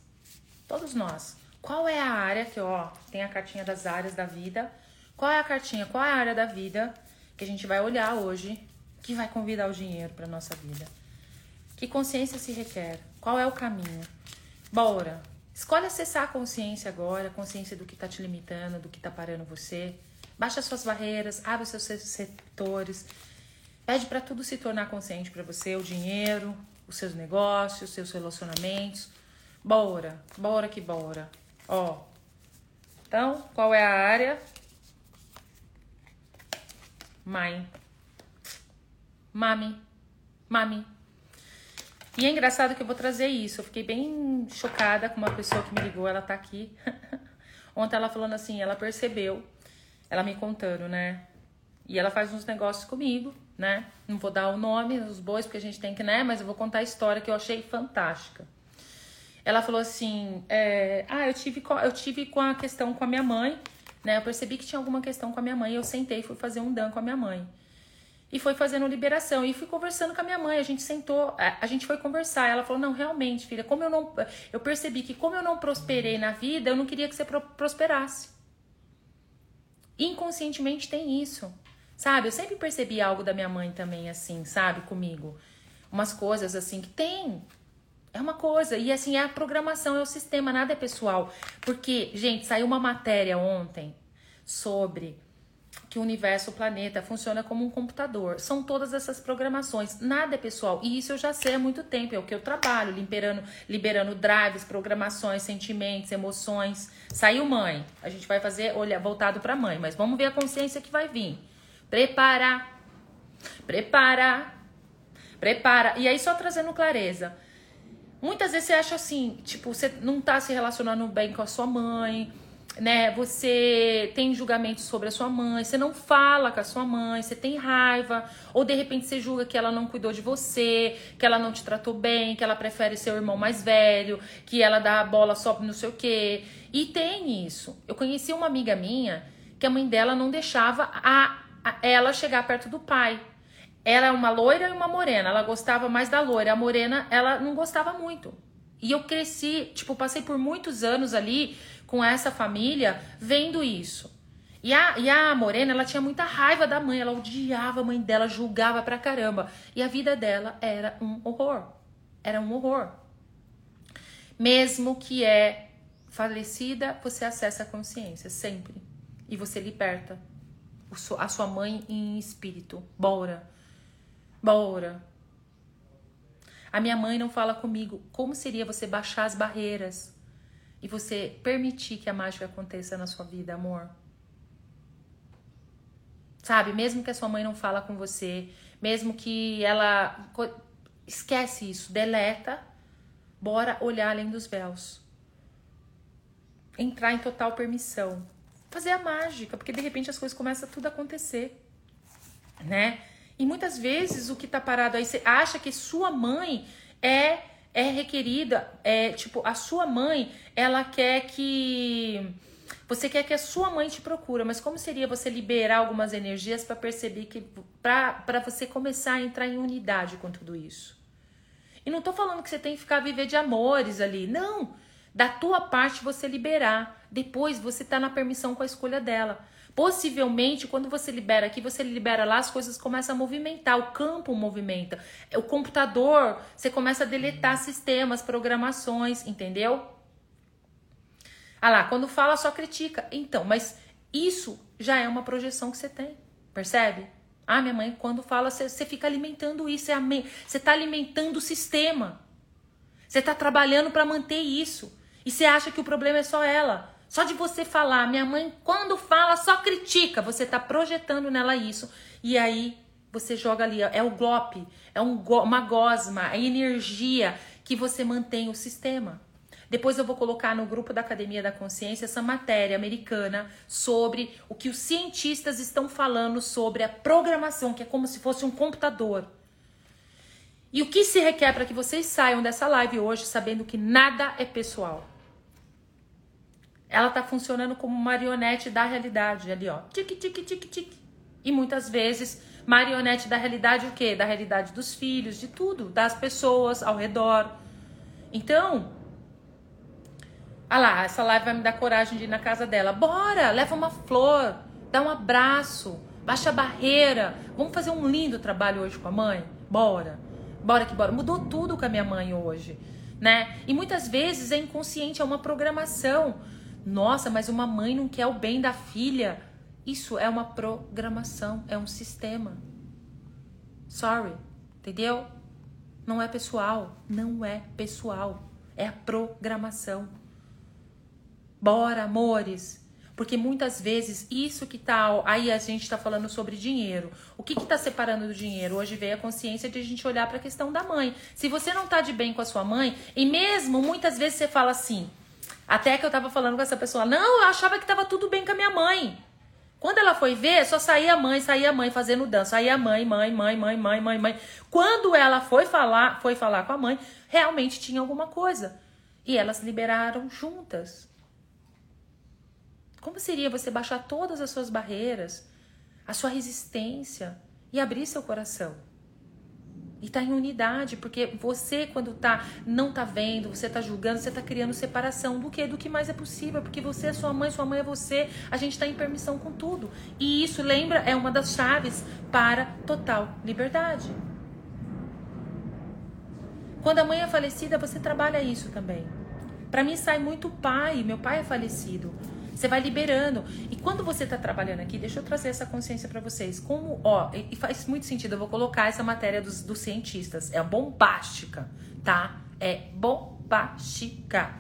Todos nós. Qual é a área que, ó, tem a cartinha das áreas da vida? Qual é a cartinha? Qual é a área da vida que a gente vai olhar hoje que vai convidar o dinheiro para nossa vida? Que consciência se requer? Qual é o caminho? Bora. Escolhe acessar a consciência agora, a consciência do que está te limitando, do que está parando você. Baixa suas barreiras, abre seus setores, Pede para tudo se tornar consciente para você, o dinheiro, os seus negócios, os seus relacionamentos. Bora, bora que bora. Ó. Então, qual é a área? Mãe. Mami. Mami. E é engraçado que eu vou trazer isso. Eu fiquei bem chocada com uma pessoa que me ligou, ela tá aqui. Ontem ela falando assim, ela percebeu, ela me contando, né? E ela faz uns negócios comigo, né? Não vou dar o nome dos bois, porque a gente tem que, né? Mas eu vou contar a história que eu achei fantástica. Ela falou assim: é, Ah, eu tive, eu tive com a questão com a minha mãe, né? Eu percebi que tinha alguma questão com a minha mãe. Eu sentei e fui fazer um dan com a minha mãe. E foi fazendo liberação. E fui conversando com a minha mãe. A gente sentou, a gente foi conversar. Ela falou: Não, realmente, filha, como eu não. Eu percebi que, como eu não prosperei na vida, eu não queria que você prosperasse. Inconscientemente tem isso. Sabe? Eu sempre percebi algo da minha mãe também, assim, sabe? Comigo. Umas coisas assim que tem. É uma coisa. E assim, é a programação, é o sistema, nada é pessoal. Porque, gente, saiu uma matéria ontem sobre que o universo, o planeta, funciona como um computador. São todas essas programações. Nada é pessoal. E isso eu já sei há muito tempo. É o que eu trabalho, liberando, liberando drives, programações, sentimentos, emoções. Saiu mãe. A gente vai fazer olha, voltado para mãe. Mas vamos ver a consciência que vai vir. Prepara. Prepara. Prepara. E aí, só trazendo clareza. Muitas vezes você acha assim, tipo, você não tá se relacionando bem com a sua mãe, né? Você tem julgamento sobre a sua mãe, você não fala com a sua mãe, você tem raiva, ou de repente você julga que ela não cuidou de você, que ela não te tratou bem, que ela prefere seu irmão mais velho, que ela dá a bola só não sei o quê. E tem isso. Eu conheci uma amiga minha que a mãe dela não deixava a ela chegar perto do pai. Ela é uma loira e uma morena. Ela gostava mais da loira. A morena, ela não gostava muito. E eu cresci, tipo, passei por muitos anos ali com essa família vendo isso. E a, e a morena, ela tinha muita raiva da mãe, ela odiava a mãe dela, julgava pra caramba. E a vida dela era um horror. Era um horror. Mesmo que é falecida, você acessa a consciência, sempre. E você liberta a sua mãe em espírito. Bora. Bora. A minha mãe não fala comigo. Como seria você baixar as barreiras e você permitir que a mágica aconteça na sua vida, amor? Sabe, mesmo que a sua mãe não fala com você, mesmo que ela esquece isso, deleta, bora olhar além dos véus. Entrar em total permissão fazer a mágica, porque de repente as coisas começam tudo a acontecer, né? E muitas vezes o que tá parado aí, você acha que sua mãe é é requerida, é tipo, a sua mãe, ela quer que você quer que a sua mãe te procura, mas como seria você liberar algumas energias para perceber que para você começar a entrar em unidade com tudo isso? E não tô falando que você tem que ficar viver de amores ali, não da tua parte você liberar. Depois você tá na permissão com a escolha dela. Possivelmente, quando você libera aqui, você libera lá, as coisas começam a movimentar, o campo movimenta. O computador, você começa a deletar sistemas, programações, entendeu? Ah lá, quando fala, só critica. Então, mas isso já é uma projeção que você tem, percebe? Ah, minha mãe, quando fala, você, fica alimentando isso, você está alimentando o sistema. Você está trabalhando para manter isso. E você acha que o problema é só ela. Só de você falar, minha mãe, quando fala, só critica. Você tá projetando nela isso. E aí você joga ali. É o golpe, é um, uma gosma, a energia que você mantém o sistema. Depois eu vou colocar no grupo da Academia da Consciência essa matéria americana sobre o que os cientistas estão falando sobre a programação, que é como se fosse um computador. E o que se requer para que vocês saiam dessa live hoje sabendo que nada é pessoal ela tá funcionando como marionete da realidade ali, ó. Tic, tic, tic, tic. E muitas vezes marionete da realidade o quê? Da realidade dos filhos, de tudo, das pessoas ao redor. Então, ah lá, essa live vai me dar coragem de ir na casa dela. Bora, leva uma flor, dá um abraço, baixa a barreira. Vamos fazer um lindo trabalho hoje com a mãe? Bora. Bora que bora. Mudou tudo com a minha mãe hoje, né? E muitas vezes é inconsciente, é uma programação. Nossa, mas uma mãe não quer o bem da filha. Isso é uma programação, é um sistema. Sorry. Entendeu? Não é pessoal. Não é pessoal. É a programação. Bora, amores. Porque muitas vezes isso que tá. Aí a gente tá falando sobre dinheiro. O que que tá separando do dinheiro? Hoje veio a consciência de a gente olhar para a questão da mãe. Se você não tá de bem com a sua mãe, e mesmo muitas vezes você fala assim. Até que eu tava falando com essa pessoa, não, eu achava que tava tudo bem com a minha mãe. Quando ela foi ver, só saía a mãe, saía a mãe fazendo dança, saía a mãe, mãe, mãe, mãe, mãe, mãe, mãe. Quando ela foi falar, foi falar com a mãe, realmente tinha alguma coisa. E elas liberaram juntas. Como seria você baixar todas as suas barreiras, a sua resistência e abrir seu coração? E tá em unidade, porque você quando tá não tá vendo, você tá julgando, você tá criando separação do que do que mais é possível, porque você é sua mãe, sua mãe é você, a gente tá em permissão com tudo. E isso, lembra, é uma das chaves para total liberdade. Quando a mãe é falecida, você trabalha isso também. Para mim sai muito pai, meu pai é falecido. Você vai liberando. E quando você está trabalhando aqui, deixa eu trazer essa consciência para vocês. Como, ó, e faz muito sentido, eu vou colocar essa matéria dos, dos cientistas. É bombástica, tá? É bombástica.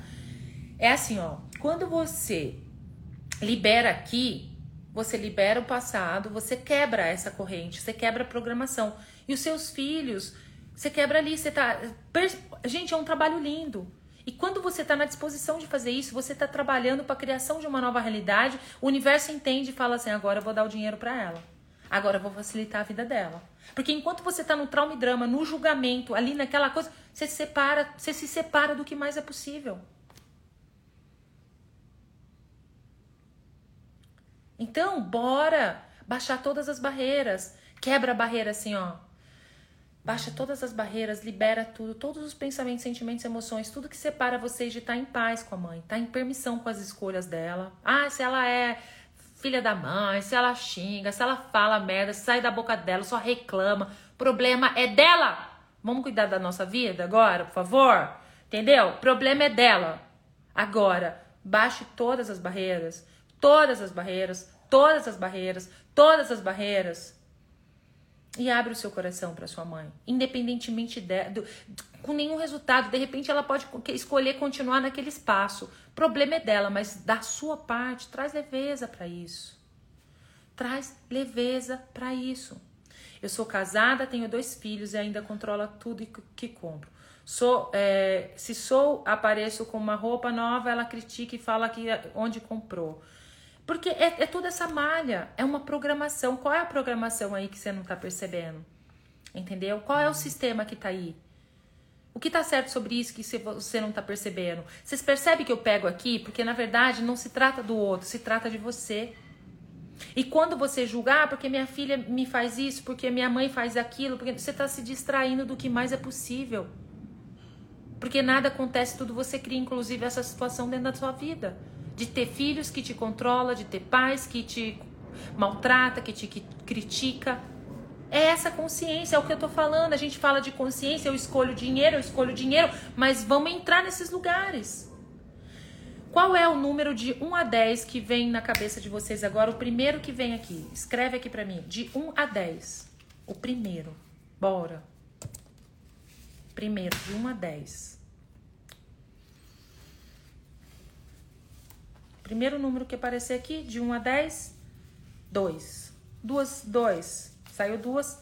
É assim, ó. Quando você libera aqui, você libera o passado, você quebra essa corrente, você quebra a programação. E os seus filhos, você quebra ali, você tá. Gente, é um trabalho lindo. E quando você está na disposição de fazer isso, você está trabalhando para a criação de uma nova realidade, o universo entende e fala assim: agora eu vou dar o dinheiro para ela. Agora eu vou facilitar a vida dela. Porque enquanto você está no trauma e drama, no julgamento, ali naquela coisa, você se separa, você se separa do que mais é possível. Então, bora baixar todas as barreiras. Quebra a barreira assim, ó. Baixa todas as barreiras, libera tudo, todos os pensamentos, sentimentos, emoções, tudo que separa vocês de estar tá em paz com a mãe, estar tá em permissão com as escolhas dela. Ah, se ela é filha da mãe, se ela xinga, se ela fala merda, sai da boca dela, só reclama. Problema é dela. Vamos cuidar da nossa vida agora, por favor? Entendeu? Problema é dela. Agora, baixe todas as barreiras, todas as barreiras, todas as barreiras, todas as barreiras e abre o seu coração para sua mãe, independentemente de, do, com nenhum resultado. De repente ela pode escolher continuar naquele espaço. O problema é dela, mas da sua parte, traz leveza para isso. Traz leveza para isso. Eu sou casada, tenho dois filhos e ainda controla tudo que compro. Sou, é, se sou, apareço com uma roupa nova, ela critica e fala que onde comprou. Porque é, é toda essa malha, é uma programação. Qual é a programação aí que você não tá percebendo? Entendeu? Qual é o sistema que tá aí? O que tá certo sobre isso que você não tá percebendo? Vocês percebem que eu pego aqui? Porque na verdade não se trata do outro, se trata de você. E quando você julgar, ah, porque minha filha me faz isso, porque minha mãe faz aquilo, porque você está se distraindo do que mais é possível. Porque nada acontece, tudo você cria, inclusive essa situação dentro da sua vida de ter filhos que te controla, de ter pais que te maltrata, que te que critica. É essa consciência, é o que eu tô falando. A gente fala de consciência, eu escolho dinheiro, eu escolho dinheiro, mas vamos entrar nesses lugares. Qual é o número de 1 a 10 que vem na cabeça de vocês agora? O primeiro que vem aqui. Escreve aqui para mim. De 1 a 10. O primeiro. Bora. Primeiro, de 1 a 10. Primeiro número que aparecer aqui, de 1 a 10, 2. Duas, 2. Saiu duas,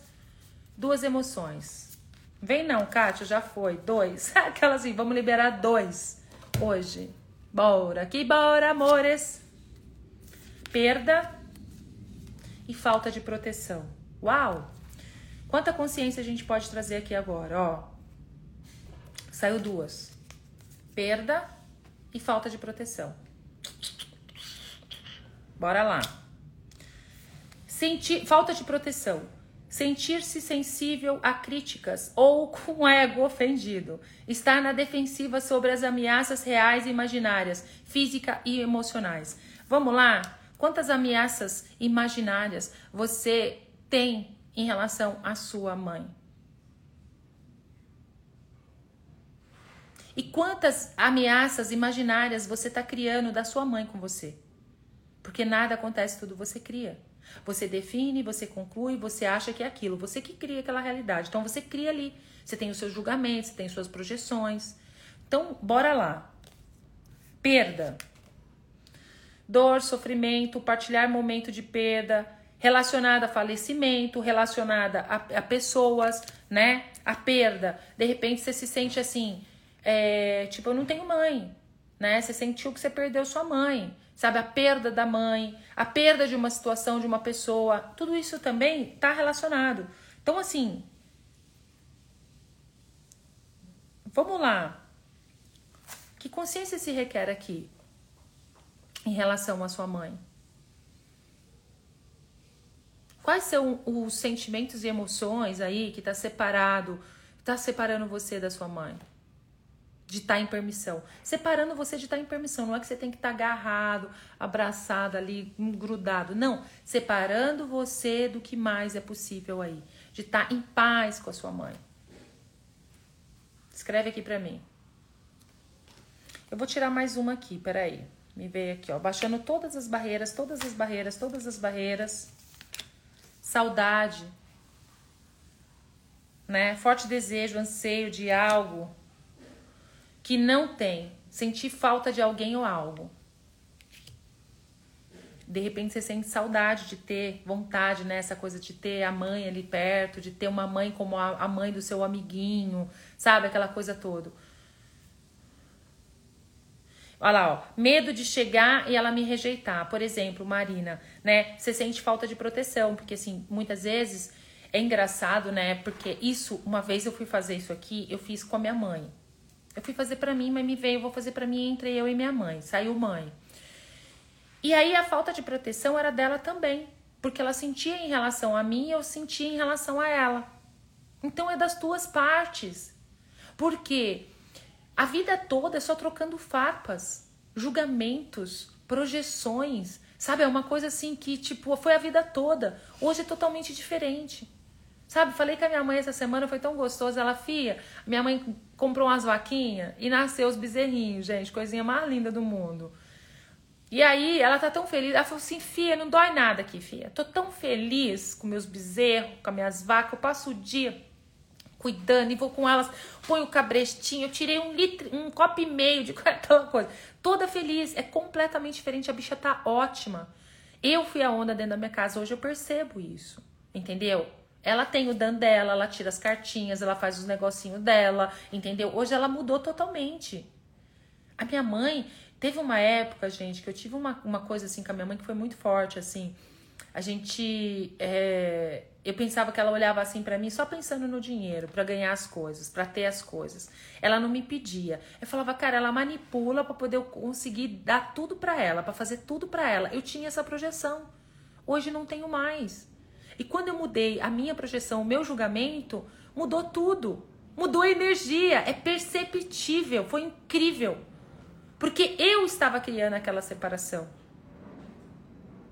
duas emoções. Vem não, Kátia, já foi. Dois. Aquela assim, vamos liberar dois hoje. Bora, que bora, amores. Perda e falta de proteção. Uau! Quanta consciência a gente pode trazer aqui agora, ó. Saiu duas. Perda e falta de proteção. Bora lá. Sentir, falta de proteção. Sentir-se sensível a críticas ou com ego ofendido. Estar na defensiva sobre as ameaças reais e imaginárias, física e emocionais. Vamos lá? Quantas ameaças imaginárias você tem em relação à sua mãe? E quantas ameaças imaginárias você está criando da sua mãe com você? Porque nada acontece, tudo você cria. Você define, você conclui, você acha que é aquilo. Você que cria aquela realidade. Então você cria ali. Você tem os seus julgamentos, você tem suas projeções. Então, bora lá. Perda. Dor, sofrimento, partilhar momento de perda, relacionada a falecimento, relacionada a, a pessoas, né? A perda. De repente você se sente assim, é, tipo, eu não tenho mãe, né? Você sentiu que você perdeu sua mãe, sabe? A perda da mãe, a perda de uma situação, de uma pessoa, tudo isso também tá relacionado. Então, assim, vamos lá. Que consciência se requer aqui em relação à sua mãe? Quais são os sentimentos e emoções aí que está separado, está separando você da sua mãe? De estar tá em permissão. Separando você de estar tá em permissão. Não é que você tem que estar tá agarrado, abraçado ali, grudado. Não. Separando você do que mais é possível aí. De estar em paz com a sua mãe. Escreve aqui pra mim. Eu vou tirar mais uma aqui, peraí. Me veio aqui, ó. Baixando todas as barreiras, todas as barreiras, todas as barreiras saudade, né? Forte desejo, anseio de algo que não tem, sentir falta de alguém ou algo. De repente você sente saudade de ter vontade, né? Coisa de ter a mãe ali perto, de ter uma mãe como a mãe do seu amiguinho, sabe? Aquela coisa toda. Olha lá, ó. Medo de chegar e ela me rejeitar. Por exemplo, Marina, né? Você sente falta de proteção, porque assim, muitas vezes é engraçado, né? Porque isso, uma vez eu fui fazer isso aqui, eu fiz com a minha mãe. Eu fui fazer para mim, mas me veio, vou fazer para mim entre eu e minha mãe. Saiu mãe. E aí a falta de proteção era dela também, porque ela sentia em relação a mim e eu sentia em relação a ela. Então é das duas partes. Porque a vida toda é só trocando farpas, julgamentos, projeções, sabe? É uma coisa assim que, tipo, foi a vida toda. Hoje é totalmente diferente. Sabe, falei com a minha mãe essa semana, foi tão gostoso. Ela, fia, minha mãe comprou umas vaquinhas e nasceu os bezerrinhos, gente, coisinha mais linda do mundo. E aí, ela tá tão feliz. Ela falou assim: Fia, não dói nada aqui, Fia. Tô tão feliz com meus bezerros, com as minhas vacas. Eu passo o dia cuidando e vou com elas, ponho o cabrestinho, eu tirei um litro, um copo e meio de aquela coisa. Toda feliz, é completamente diferente, a bicha tá ótima. Eu fui a onda dentro da minha casa, hoje eu percebo isso, entendeu? Ela tem o dan dela, ela tira as cartinhas, ela faz os negocinhos dela, entendeu? Hoje ela mudou totalmente. A minha mãe, teve uma época, gente, que eu tive uma, uma coisa assim com a minha mãe que foi muito forte, assim. A gente. É, eu pensava que ela olhava assim para mim só pensando no dinheiro, para ganhar as coisas, para ter as coisas. Ela não me pedia. Eu falava, cara, ela manipula para poder eu conseguir dar tudo para ela, para fazer tudo para ela. Eu tinha essa projeção. Hoje não tenho mais. E quando eu mudei a minha projeção, o meu julgamento, mudou tudo. Mudou a energia, é perceptível, foi incrível. Porque eu estava criando aquela separação.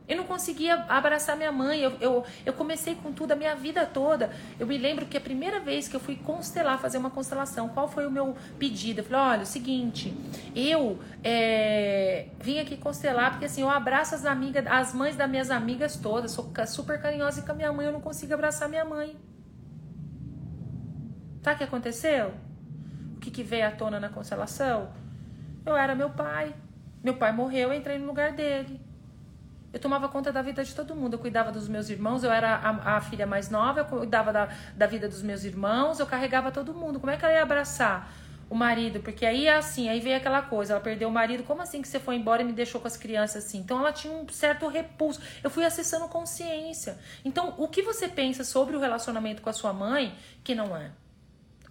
Eu não conseguia abraçar minha mãe. Eu, eu, eu comecei com tudo a minha vida toda. Eu me lembro que a primeira vez que eu fui constelar, fazer uma constelação, qual foi o meu pedido? Eu falei: olha, o seguinte, eu é, vim aqui constelar porque assim, eu abraço as amigas, as mães das minhas amigas todas. Sou super carinhosa com a minha mãe, eu não consigo abraçar minha mãe. Sabe o que aconteceu? O que, que veio à tona na constelação? Eu era meu pai. Meu pai morreu, eu entrei no lugar dele. Eu tomava conta da vida de todo mundo. Eu cuidava dos meus irmãos, eu era a, a, filha mais nova, eu cuidava da, da vida dos meus irmãos, eu carregava todo mundo. Como é que ela ia abraçar o marido? Porque aí é assim, aí veio aquela coisa, ela perdeu o marido, como assim que você foi embora e me deixou com as crianças assim? Então ela tinha um certo repulso. Eu fui acessando consciência. Então, o que você pensa sobre o relacionamento com a sua mãe, que não é?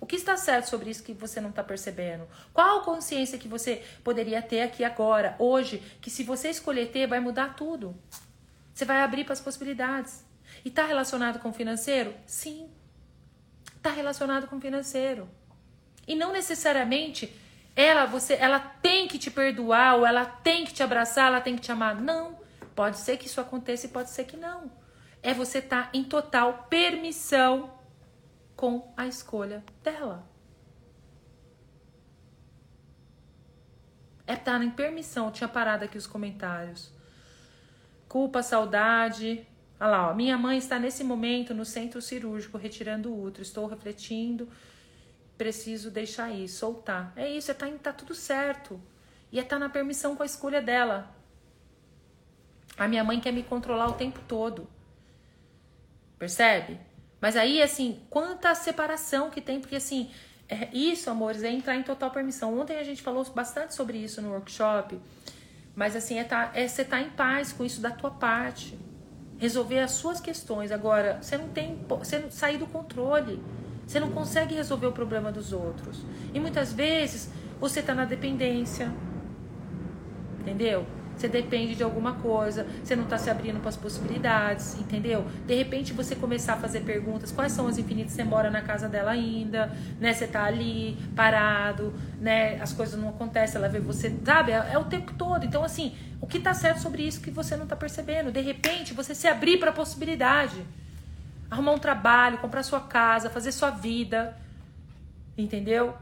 O que está certo sobre isso que você não está percebendo? Qual consciência que você poderia ter aqui agora, hoje, que se você escolher ter, vai mudar tudo? Você vai abrir para as possibilidades. E está relacionado com o financeiro? Sim. Está relacionado com o financeiro. E não necessariamente ela, você, ela tem que te perdoar, ou ela tem que te abraçar, ela tem que te amar. Não. Pode ser que isso aconteça e pode ser que não. É você estar tá em total permissão com a escolha dela. É estar tá em permissão. Eu tinha parado aqui os comentários. Culpa, saudade, Olha lá, ó, minha mãe está nesse momento no centro cirúrgico retirando o útero. Estou refletindo, preciso deixar ir, soltar. É isso, é tá, tá tudo certo. E é tá na permissão com a escolha dela. A minha mãe quer me controlar o tempo todo. Percebe? Mas aí, assim, quanta separação que tem, porque assim, é, isso, amores, é entrar em total permissão. Ontem a gente falou bastante sobre isso no workshop. Mas assim, é, tá, é você tá em paz com isso da tua parte. Resolver as suas questões. Agora, você não tem. Você não sair do controle. Você não consegue resolver o problema dos outros. E muitas vezes você tá na dependência. Entendeu? Você depende de alguma coisa, você não está se abrindo para as possibilidades, entendeu? De repente você começar a fazer perguntas, quais são as infinitas, você mora na casa dela ainda, né? Você tá ali, parado, né? As coisas não acontecem, ela vê você, sabe? É, é o tempo todo. Então, assim, o que tá certo sobre isso que você não tá percebendo? De repente, você se abrir para a possibilidade. Arrumar um trabalho, comprar sua casa, fazer sua vida, entendeu?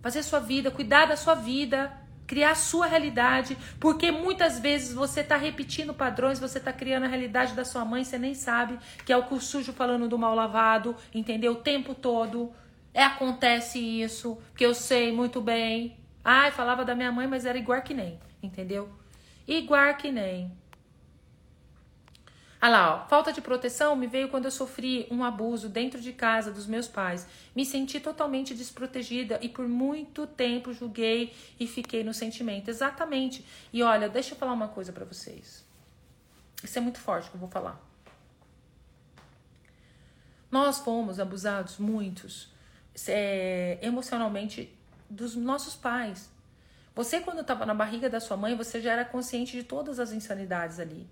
Fazer sua vida, cuidar da sua vida criar a sua realidade, porque muitas vezes você está repetindo padrões, você está criando a realidade da sua mãe, você nem sabe, que é o que o sujo falando do mal lavado, entendeu? O tempo todo. É, acontece isso, que eu sei muito bem. Ai, falava da minha mãe, mas era igual que nem, entendeu? Igual que nem. Ah lá, ó, falta de proteção me veio quando eu sofri um abuso dentro de casa dos meus pais. Me senti totalmente desprotegida e por muito tempo julguei e fiquei no sentimento. Exatamente. E olha, deixa eu falar uma coisa para vocês. Isso é muito forte que eu vou falar. Nós fomos abusados, muitos, é, emocionalmente dos nossos pais. Você, quando estava na barriga da sua mãe, você já era consciente de todas as insanidades ali.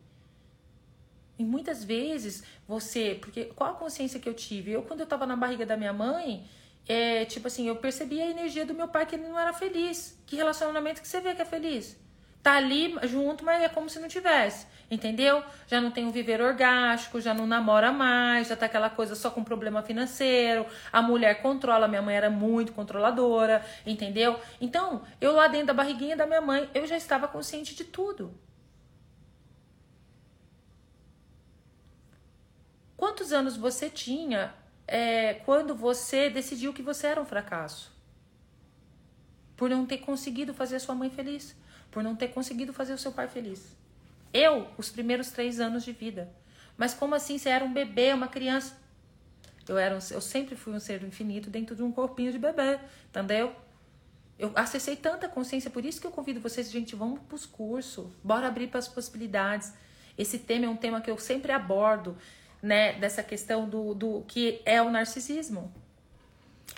E muitas vezes você, porque qual a consciência que eu tive? Eu, quando eu tava na barriga da minha mãe, é, tipo assim, eu percebi a energia do meu pai que ele não era feliz. Que relacionamento que você vê que é feliz? Tá ali junto, mas é como se não tivesse. Entendeu? Já não tem um viver orgástico, já não namora mais, já tá aquela coisa só com problema financeiro. A mulher controla, minha mãe era muito controladora, entendeu? Então, eu lá dentro da barriguinha da minha mãe, eu já estava consciente de tudo. Quantos anos você tinha é, quando você decidiu que você era um fracasso? Por não ter conseguido fazer a sua mãe feliz, por não ter conseguido fazer o seu pai feliz. Eu, os primeiros três anos de vida. Mas como assim? Você era um bebê, uma criança. Eu, era um, eu sempre fui um ser infinito dentro de um corpinho de bebê, entendeu? Eu acessei tanta consciência, por isso que eu convido vocês, gente, vamos para os cursos, bora abrir para as possibilidades. Esse tema é um tema que eu sempre abordo né, dessa questão do, do que é o narcisismo.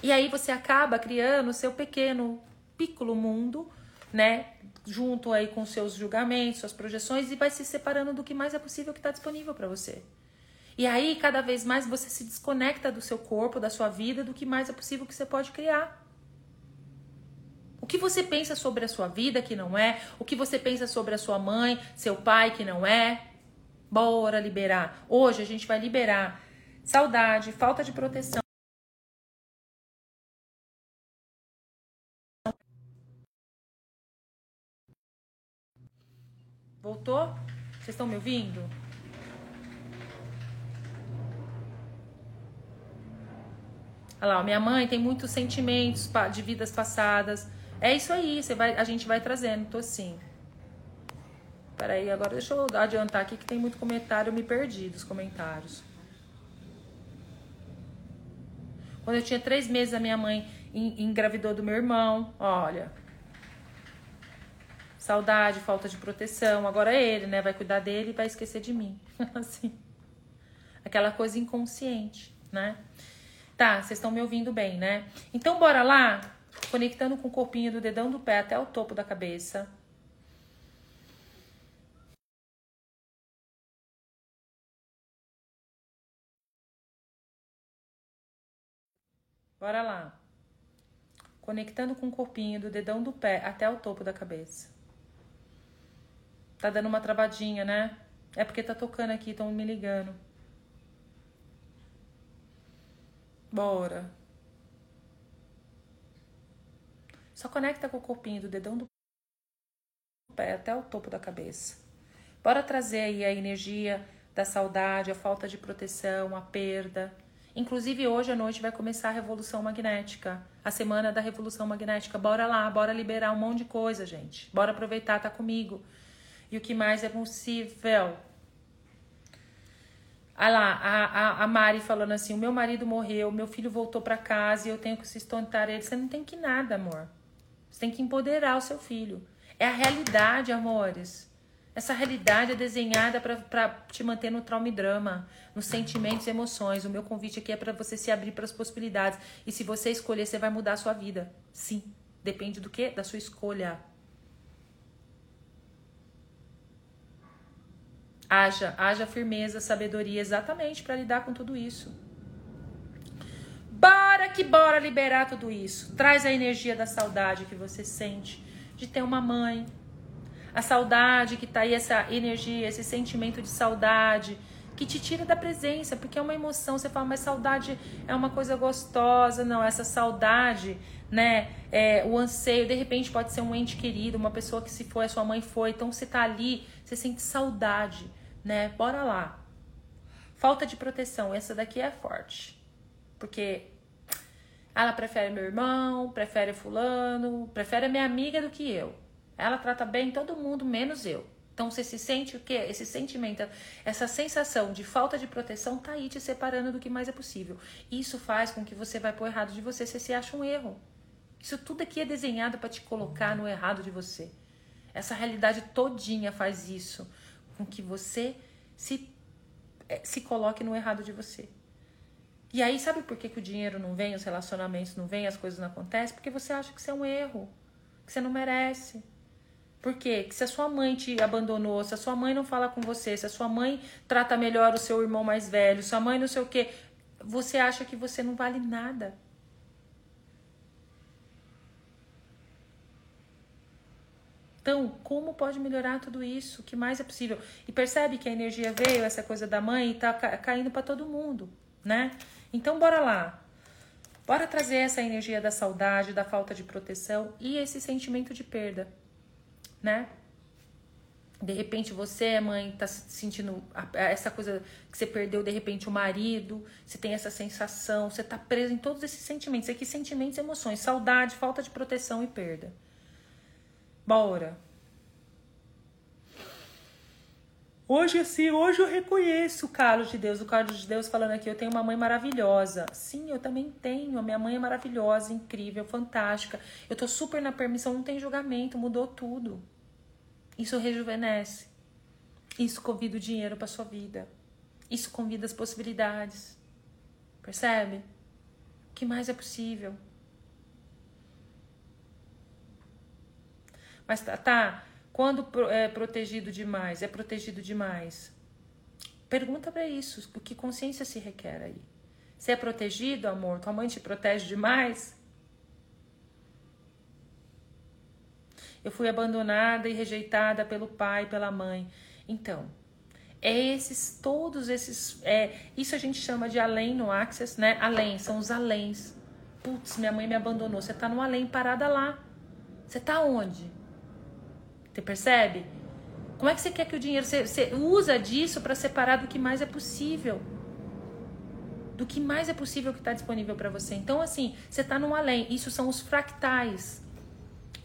E aí você acaba criando o seu pequeno, piccolo mundo, né, junto aí com seus julgamentos, suas projeções e vai se separando do que mais é possível que está disponível para você. E aí, cada vez mais você se desconecta do seu corpo, da sua vida, do que mais é possível que você pode criar. O que você pensa sobre a sua vida que não é, o que você pensa sobre a sua mãe, seu pai que não é, Bora liberar. Hoje a gente vai liberar saudade, falta de proteção. Voltou? Vocês estão me ouvindo? Olha lá, minha mãe tem muitos sentimentos de vidas passadas. É isso aí, você vai, a gente vai trazendo. Tô assim. Peraí, agora deixa eu adiantar aqui que tem muito comentário, eu me perdi dos comentários. Quando eu tinha três meses, a minha mãe engravidou do meu irmão. Olha. Saudade, falta de proteção. Agora é ele, né? Vai cuidar dele e vai esquecer de mim. assim. Aquela coisa inconsciente, né? Tá, vocês estão me ouvindo bem, né? Então, bora lá? Conectando com o corpinho do dedão do pé até o topo da cabeça. Bora lá. Conectando com o corpinho do dedão do pé até o topo da cabeça. Tá dando uma travadinha, né? É porque tá tocando aqui, estão me ligando. Bora. Só conecta com o corpinho do dedão do pé até o topo da cabeça. Bora trazer aí a energia da saudade, a falta de proteção, a perda. Inclusive, hoje à noite vai começar a Revolução Magnética, a semana da Revolução Magnética. Bora lá, bora liberar um monte de coisa, gente. Bora aproveitar, tá comigo. E o que mais é possível? Ah lá, a, a, Mari falando assim: o meu marido morreu, meu filho voltou para casa e eu tenho que sustentar ele. Você não tem que nada, amor. Você tem que empoderar o seu filho. É a realidade, amores. Essa realidade é desenhada para te manter no trauma e drama, nos sentimentos e emoções. O meu convite aqui é para você se abrir para as possibilidades. E se você escolher, você vai mudar a sua vida. Sim. Depende do que? Da sua escolha. Haja, haja firmeza, sabedoria exatamente para lidar com tudo isso. Bora que bora liberar tudo isso. Traz a energia da saudade que você sente de ter uma mãe, a saudade que tá aí, essa energia, esse sentimento de saudade que te tira da presença, porque é uma emoção. Você fala, mas saudade é uma coisa gostosa. Não, essa saudade, né? É, o anseio, de repente pode ser um ente querido, uma pessoa que se foi, a sua mãe foi. Então você tá ali, você sente saudade, né? Bora lá. Falta de proteção, essa daqui é forte. Porque ela prefere meu irmão, prefere fulano, prefere a minha amiga do que eu. Ela trata bem todo mundo, menos eu. Então você se sente o quê? Esse sentimento, essa sensação de falta de proteção tá aí te separando do que mais é possível. Isso faz com que você vai pro errado de você, você se acha um erro. Isso tudo aqui é desenhado para te colocar no errado de você. Essa realidade todinha faz isso com que você se eh, se coloque no errado de você. E aí, sabe por que, que o dinheiro não vem, os relacionamentos não vêm, as coisas não acontecem? Porque você acha que você é um erro, que você não merece. Por quê? Se a sua mãe te abandonou, se a sua mãe não fala com você, se a sua mãe trata melhor o seu irmão mais velho, sua mãe não sei o quê, você acha que você não vale nada. Então, como pode melhorar tudo isso? O que mais é possível? E percebe que a energia veio, essa coisa da mãe, e tá caindo para todo mundo, né? Então, bora lá. Bora trazer essa energia da saudade, da falta de proteção e esse sentimento de perda né? De repente você, mãe, tá sentindo essa coisa que você perdeu, de repente, o marido, você tem essa sensação, você tá preso em todos esses sentimentos. Aqui, sentimentos e emoções, saudade, falta de proteção e perda. Bora. Hoje, assim, hoje eu reconheço o Carlos de Deus, o Carlos de Deus falando aqui, eu tenho uma mãe maravilhosa. Sim, eu também tenho. A minha mãe é maravilhosa, incrível, fantástica. Eu tô super na permissão, não tem julgamento, mudou tudo. Isso rejuvenesce. Isso convida o dinheiro para sua vida. Isso convida as possibilidades. Percebe? O que mais é possível? Mas tá, tá quando é protegido demais, é protegido demais. Pergunta para isso, o que consciência se requer aí? Se é protegido, amor, tua mãe te protege demais? Eu fui abandonada e rejeitada pelo pai, pela mãe. Então, é esses, todos esses. É, isso a gente chama de além no Access, né? Além, são os aléns. Putz, minha mãe me abandonou. Você tá no além, parada lá. Você tá onde? Você percebe? Como é que você quer que o dinheiro. Você, você usa disso para separar do que mais é possível. Do que mais é possível que está disponível para você. Então, assim, você está no além. Isso são os fractais.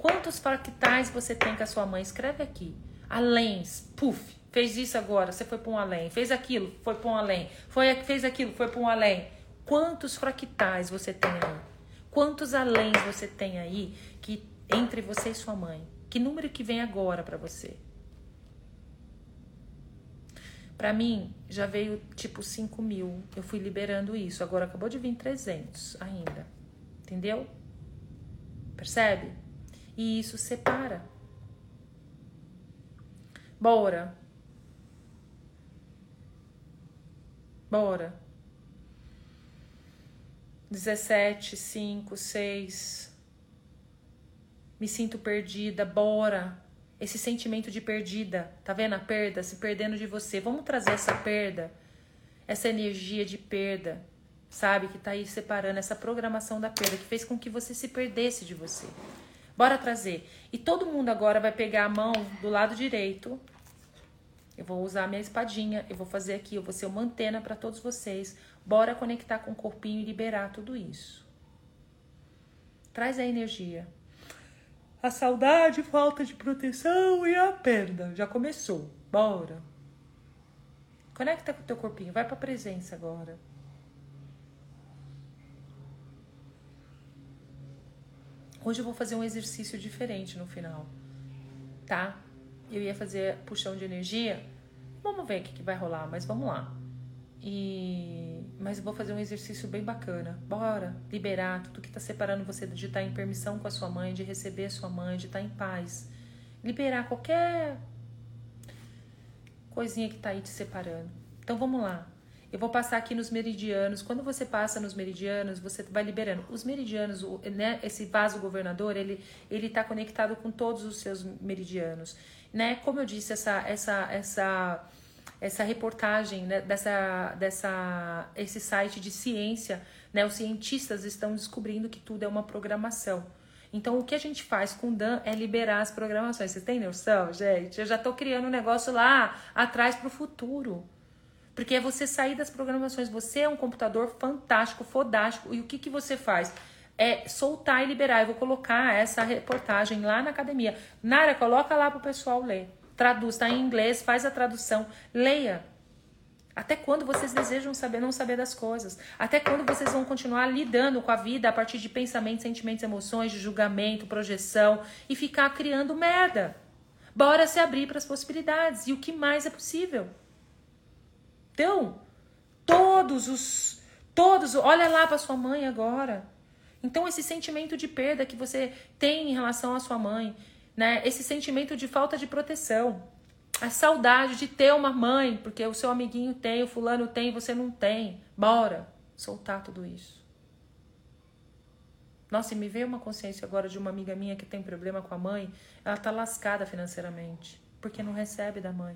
Quantos fractais você tem com a sua mãe? Escreve aqui. Além, puf, fez isso agora, você foi para um além. Fez aquilo, foi para um além. Foi, fez aquilo, foi para um além. Quantos fractais você tem aí? Quantos aléns você tem aí que entre você e sua mãe? Que número que vem agora para você? Para mim, já veio tipo 5 mil. Eu fui liberando isso. Agora acabou de vir 300 ainda. Entendeu? Percebe? E isso separa. Bora. Bora. 17, 5, 6. Me sinto perdida. Bora. Esse sentimento de perdida. Tá vendo a perda? Se perdendo de você. Vamos trazer essa perda. Essa energia de perda. Sabe? Que tá aí separando essa programação da perda. Que fez com que você se perdesse de você. Bora trazer. E todo mundo agora vai pegar a mão do lado direito Eu vou usar a minha espadinha, eu vou fazer aqui, eu vou ser uma antena para todos vocês. Bora conectar com o corpinho e liberar tudo isso. Traz a energia. A saudade, falta de proteção e a perda. Já começou. Bora. Conecta com o teu corpinho, vai para a presença agora. Hoje eu vou fazer um exercício diferente no final, tá? Eu ia fazer puxão de energia. Vamos ver o que, que vai rolar, mas vamos lá. E mas eu vou fazer um exercício bem bacana. Bora liberar tudo que está separando você de estar tá em permissão com a sua mãe, de receber a sua mãe, de estar tá em paz. Liberar qualquer coisinha que está aí te separando. Então vamos lá. Eu vou passar aqui nos meridianos. Quando você passa nos meridianos, você vai liberando. Os meridianos, né, esse vaso governador, ele ele está conectado com todos os seus meridianos, né? Como eu disse, essa essa essa essa reportagem né, dessa dessa esse site de ciência, né? Os cientistas estão descobrindo que tudo é uma programação. Então, o que a gente faz com o Dan é liberar as programações. Vocês têm noção, gente? Eu já estou criando um negócio lá atrás para o futuro. Porque é você sair das programações. Você é um computador fantástico, fodástico. E o que, que você faz? É soltar e liberar. Eu vou colocar essa reportagem lá na academia. Nara, coloca lá para o pessoal ler. Traduz, está em inglês, faz a tradução. Leia. Até quando vocês desejam saber não saber das coisas? Até quando vocês vão continuar lidando com a vida a partir de pensamentos, sentimentos, emoções, de julgamento, projeção e ficar criando merda? Bora se abrir para as possibilidades. E o que mais é possível? Então, todos os todos, olha lá para sua mãe agora. Então esse sentimento de perda que você tem em relação à sua mãe, né? Esse sentimento de falta de proteção, a saudade de ter uma mãe, porque o seu amiguinho tem, o fulano tem, você não tem. Bora soltar tudo isso. Nossa, e me veio uma consciência agora de uma amiga minha que tem problema com a mãe. Ela tá lascada financeiramente, porque não recebe da mãe.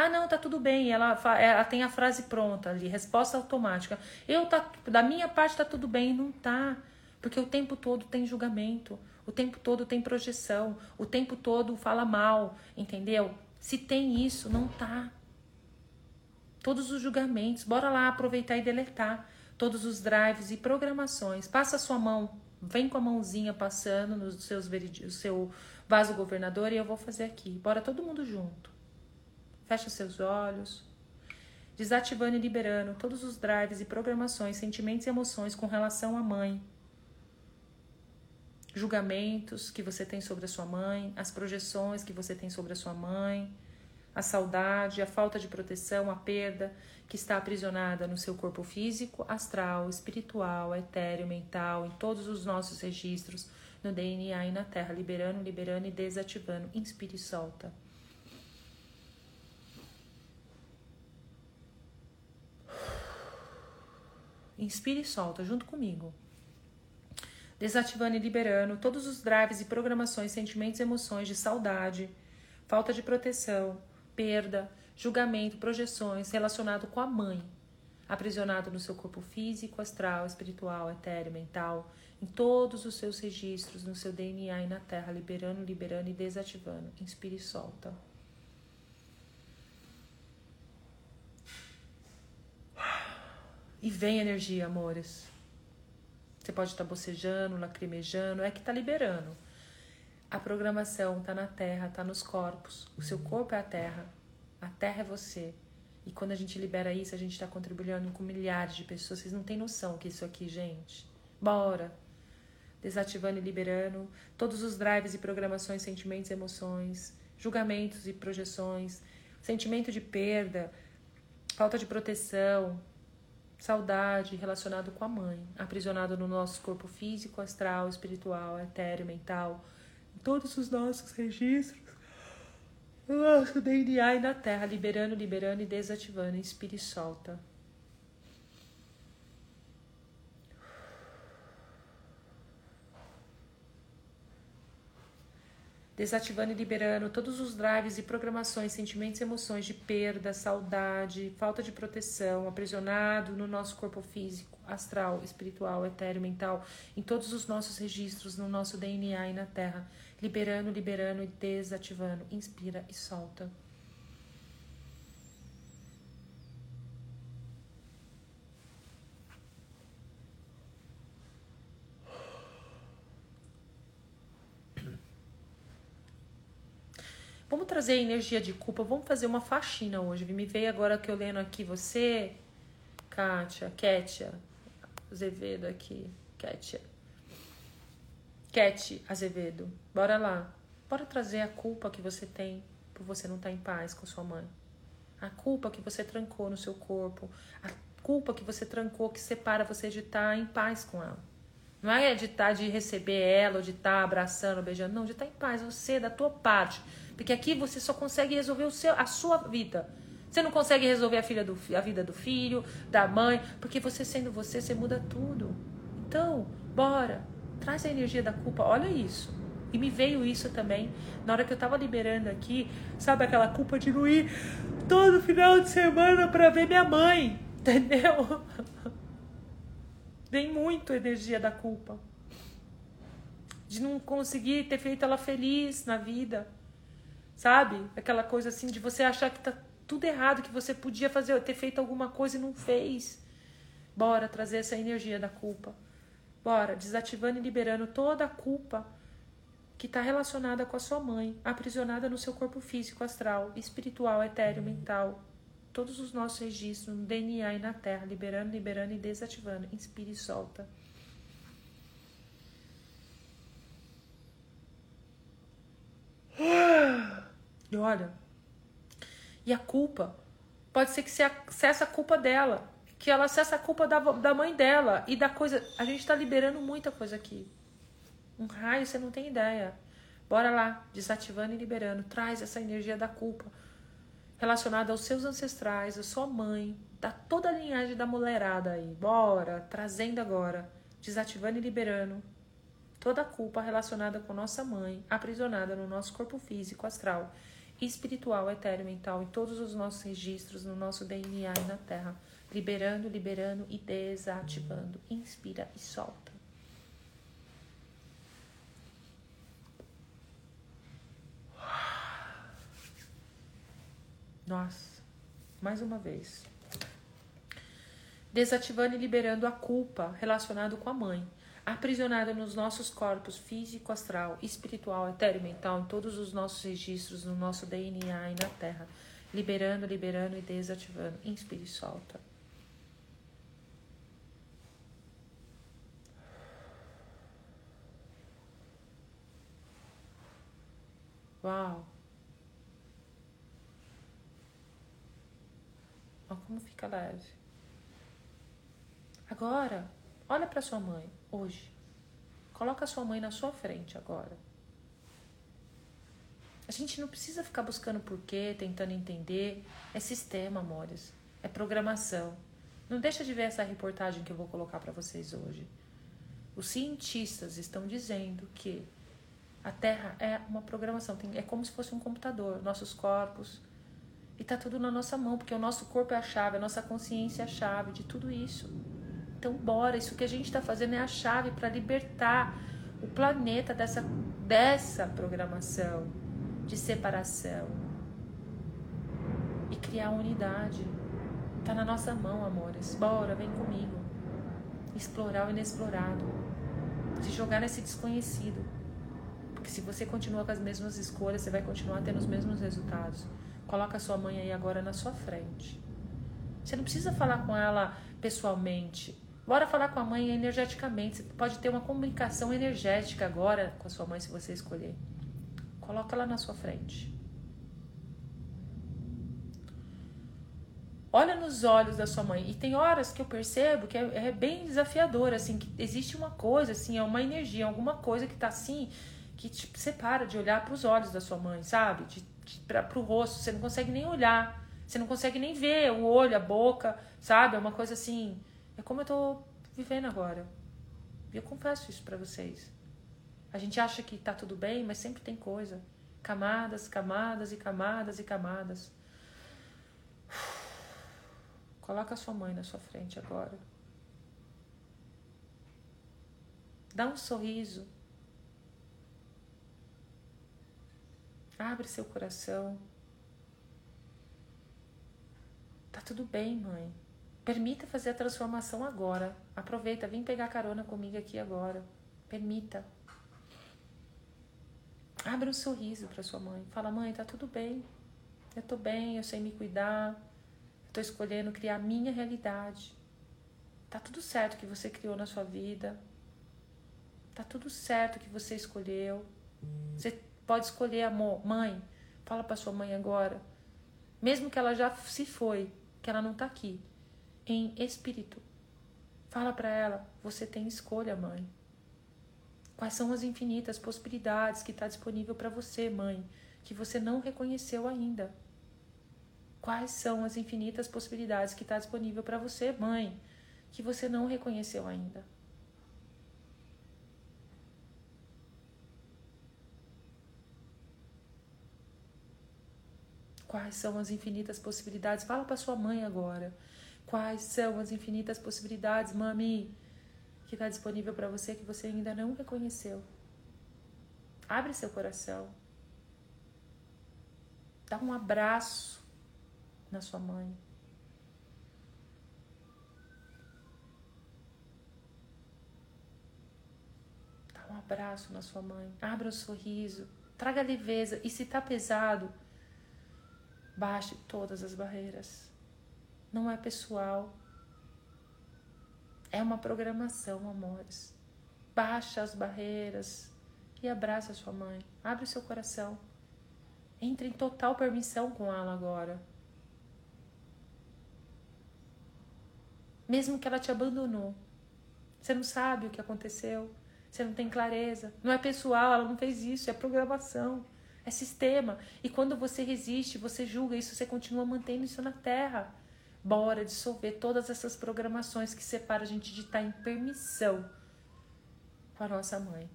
Ah, não, tá tudo bem. Ela, ela tem a frase pronta ali, resposta automática. Eu tá, da minha parte tá tudo bem, não tá. Porque o tempo todo tem julgamento, o tempo todo tem projeção, o tempo todo fala mal, entendeu? Se tem isso, não tá. Todos os julgamentos, bora lá aproveitar e deletar todos os drives e programações. Passa a sua mão, vem com a mãozinha passando nos seus no seu vaso governador e eu vou fazer aqui. Bora todo mundo junto. Fecha seus olhos. Desativando e liberando todos os drives e programações, sentimentos e emoções com relação à mãe. Julgamentos que você tem sobre a sua mãe, as projeções que você tem sobre a sua mãe, a saudade, a falta de proteção, a perda que está aprisionada no seu corpo físico, astral, espiritual, etéreo, mental, em todos os nossos registros, no DNA e na Terra, liberando, liberando e desativando. Inspire e solta. Inspire e solta junto comigo. Desativando e liberando todos os drives e programações, sentimentos e emoções de saudade, falta de proteção, perda, julgamento, projeções relacionado com a mãe, aprisionado no seu corpo físico, astral, espiritual, etéreo, mental, em todos os seus registros, no seu DNA e na Terra, liberando, liberando e desativando. Inspire e solta. E vem energia, amores. Você pode estar bocejando, lacrimejando, é que está liberando. A programação está na terra, está nos corpos. O seu corpo é a terra. A terra é você. E quando a gente libera isso, a gente está contribuindo com milhares de pessoas. Vocês não têm noção que isso aqui, gente. Bora! Desativando e liberando todos os drives e programações, sentimentos e emoções, julgamentos e projeções, sentimento de perda, falta de proteção, saudade relacionado com a mãe, aprisionado no nosso corpo físico, astral, espiritual, etéreo, mental, em todos os nossos registros, no nosso DNA e na Terra, liberando, liberando e desativando, inspire e solta. Desativando e liberando todos os drives e programações, sentimentos e emoções de perda, saudade, falta de proteção, aprisionado no nosso corpo físico, astral, espiritual, etéreo, mental, em todos os nossos registros, no nosso DNA e na Terra, liberando, liberando e desativando. Inspira e solta. Vamos trazer energia de culpa, vamos fazer uma faxina hoje. Me veio agora que eu lendo aqui você, Kátia, Kétia, Azevedo aqui, Kétia. Cat Azevedo, bora lá. Bora trazer a culpa que você tem por você não estar tá em paz com sua mãe. A culpa que você trancou no seu corpo. A culpa que você trancou que separa você de estar tá em paz com ela. Não é de estar tá, de receber ela, ou de estar abraçando, beijando, não, de estar em paz, você, da tua parte. Porque aqui você só consegue resolver o seu, a sua vida. Você não consegue resolver a, filha do, a vida do filho, da mãe, porque você sendo você, você muda tudo. Então, bora, traz a energia da culpa. Olha isso. E me veio isso também na hora que eu tava liberando aqui, sabe aquela culpa de não ir todo final de semana para ver minha mãe, entendeu? Vem muito energia da culpa. De não conseguir ter feito ela feliz na vida. Sabe? Aquela coisa assim de você achar que tá tudo errado, que você podia fazer, ter feito alguma coisa e não fez. Bora trazer essa energia da culpa. Bora, desativando e liberando toda a culpa que está relacionada com a sua mãe, aprisionada no seu corpo físico, astral, espiritual, etéreo, mental. Todos os nossos registros no DNA e na Terra, liberando, liberando e desativando. Inspire e solta. E olha, e a culpa pode ser que você acesse a culpa dela que ela acessa a culpa da, da mãe dela e da coisa. A gente tá liberando muita coisa aqui. Um raio, você não tem ideia. Bora lá, desativando e liberando. Traz essa energia da culpa relacionada aos seus ancestrais, à sua mãe, da toda a linhagem da mulherada aí. Bora, trazendo agora, desativando e liberando toda a culpa relacionada com nossa mãe, aprisionada no nosso corpo físico, astral, espiritual, etéreo, mental, em todos os nossos registros, no nosso DNA e na Terra liberando, liberando e desativando. Inspira e solta. Nossa, mais uma vez. Desativando e liberando a culpa relacionada com a mãe, aprisionada nos nossos corpos físico, astral, espiritual, etéreo, mental, em todos os nossos registros, no nosso DNA e na Terra. Liberando, liberando e desativando. Inspire e solta. Uau! Olha como fica leve. Agora, olha para sua mãe hoje. Coloca a sua mãe na sua frente agora. A gente não precisa ficar buscando porquê, tentando entender. É sistema, amores. É programação. Não deixa de ver essa reportagem que eu vou colocar para vocês hoje. Os cientistas estão dizendo que a Terra é uma programação, é como se fosse um computador, nossos corpos. E tá tudo na nossa mão, porque o nosso corpo é a chave, a nossa consciência é a chave de tudo isso. Então, bora, isso que a gente está fazendo é a chave para libertar o planeta dessa, dessa programação de separação e criar unidade. Tá na nossa mão, amores. Bora, vem comigo. Explorar o inexplorado. Se jogar nesse desconhecido. Porque se você continua com as mesmas escolhas, você vai continuar tendo os mesmos resultados. Coloca a sua mãe aí agora na sua frente. Você não precisa falar com ela pessoalmente. Bora falar com a mãe energeticamente. Você pode ter uma comunicação energética agora com a sua mãe, se você escolher. Coloca ela na sua frente. Olha nos olhos da sua mãe. E tem horas que eu percebo que é, é bem desafiador, assim, que existe uma coisa, assim, é uma energia, alguma coisa que tá assim, que tipo, você para de olhar para os olhos da sua mãe, sabe? De, de, para o rosto, você não consegue nem olhar, você não consegue nem ver o olho, a boca, sabe? É uma coisa assim, é como eu tô vivendo agora. E eu confesso isso para vocês. A gente acha que tá tudo bem, mas sempre tem coisa. Camadas, camadas e camadas e camadas. Coloca a sua mãe na sua frente agora. Dá um sorriso Abre seu coração. Tá tudo bem, mãe. Permita fazer a transformação agora. Aproveita, vem pegar carona comigo aqui agora. Permita. Abre um sorriso para sua mãe. Fala, mãe, tá tudo bem. Eu tô bem, eu sei me cuidar. Eu tô escolhendo criar minha realidade. Tá tudo certo que você criou na sua vida. Tá tudo certo que você escolheu. Você pode escolher amor. Mãe, fala para sua mãe agora. Mesmo que ela já se foi, que ela não tá aqui. Em espírito. Fala para ela, você tem escolha, mãe. Quais são as infinitas possibilidades que está disponível para você, mãe, que você não reconheceu ainda? Quais são as infinitas possibilidades que está disponível para você, mãe, que você não reconheceu ainda? Quais são as infinitas possibilidades? Fala para sua mãe agora. Quais são as infinitas possibilidades, mami, que está disponível para você que você ainda não reconheceu? Abre seu coração. Dá um abraço na sua mãe. Dá um abraço na sua mãe. Abra um sorriso. Traga leveza. E se tá pesado, baixe todas as barreiras não é pessoal. É uma programação, amores. Baixa as barreiras e abraça sua mãe. Abre o seu coração. Entre em total permissão com ela agora. Mesmo que ela te abandonou. Você não sabe o que aconteceu. Você não tem clareza. Não é pessoal, ela não fez isso, é programação. É sistema. E quando você resiste, você julga isso, você continua mantendo isso na terra. Bora dissolver todas essas programações que separam a gente de estar em permissão com a nossa mãe.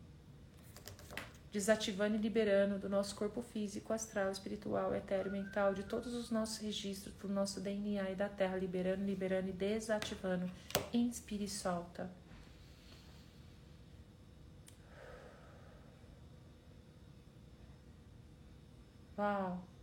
Desativando e liberando do nosso corpo físico, astral, espiritual, etéreo, mental, de todos os nossos registros, do nosso DNA e da Terra, liberando, liberando e desativando. Inspire e solta. Uau!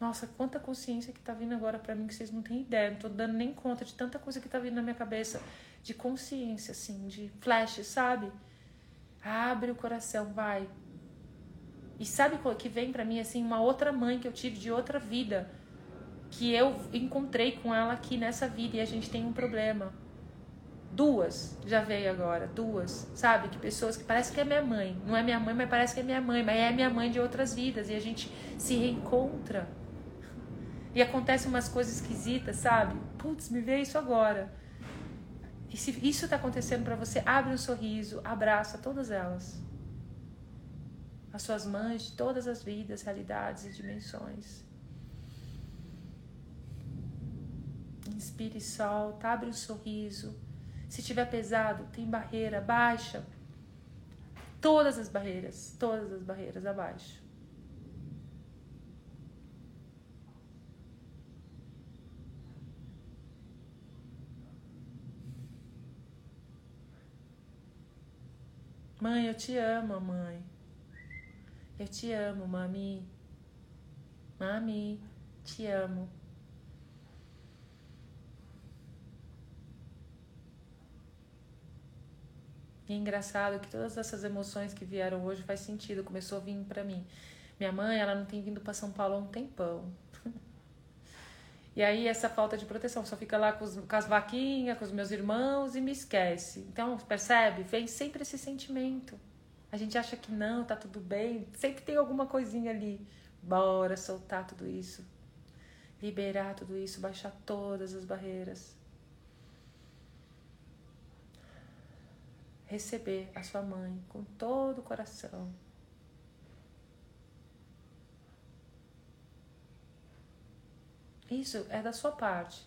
Nossa, quanta consciência que tá vindo agora para mim que vocês não têm ideia. Não tô dando nem conta de tanta coisa que tá vindo na minha cabeça. De consciência, assim, de flash, sabe? Abre o coração, vai. E sabe que vem para mim, assim, uma outra mãe que eu tive de outra vida. Que eu encontrei com ela aqui nessa vida e a gente tem um problema. Duas já veio agora, duas, sabe? Que pessoas que parece que é minha mãe. Não é minha mãe, mas parece que é minha mãe. Mas é minha mãe de outras vidas. E a gente se reencontra e acontece umas coisas esquisitas, sabe? Putz, me vê isso agora. E se isso está acontecendo para você, abre um sorriso, abraça todas elas. As suas mães de todas as vidas, realidades e dimensões. Inspire e solta, abre um sorriso. Se tiver pesado, tem barreira, baixa. Todas as barreiras, todas as barreiras abaixo. Mãe, eu te amo, mãe. Eu te amo, mami. Mami, te amo. E é engraçado que todas essas emoções que vieram hoje faz sentido, começou a vir para mim. Minha mãe, ela não tem vindo para São Paulo há um tempão. E aí essa falta de proteção, só fica lá com, os, com as vaquinhas, com os meus irmãos e me esquece. Então, percebe? Vem sempre esse sentimento. A gente acha que não, tá tudo bem, sempre tem alguma coisinha ali. Bora soltar tudo isso. Liberar tudo isso, baixar todas as barreiras. Receber a sua mãe com todo o coração. Isso é da sua parte.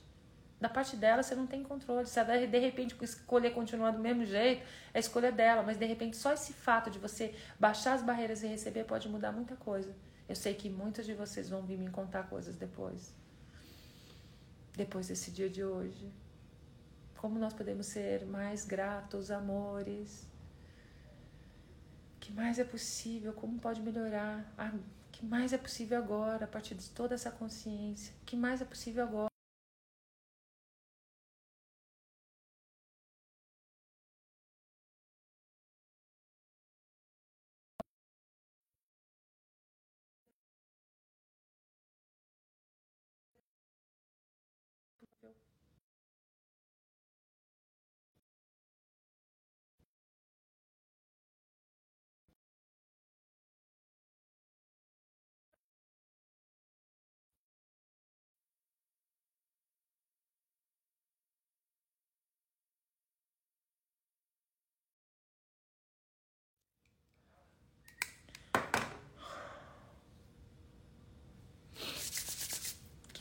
Da parte dela você não tem controle. Se ela de repente escolher continuar do mesmo jeito, é escolha dela. Mas de repente só esse fato de você baixar as barreiras e receber pode mudar muita coisa. Eu sei que muitos de vocês vão vir me contar coisas depois. Depois desse dia de hoje. Como nós podemos ser mais gratos, amores. O que mais é possível? Como pode melhorar? Ah, que mais é possível agora, a partir de toda essa consciência? O que mais é possível agora?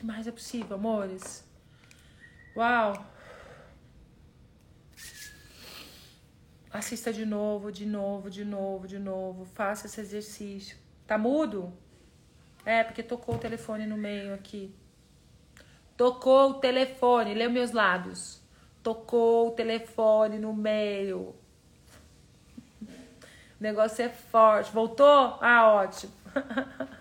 Que mais é possível, amores? Uau! Assista de novo, de novo, de novo, de novo. Faça esse exercício. Tá mudo? É, porque tocou o telefone no meio aqui. Tocou o telefone. Leu meus lábios. Tocou o telefone no meio. O negócio é forte. Voltou? Ah, ótimo.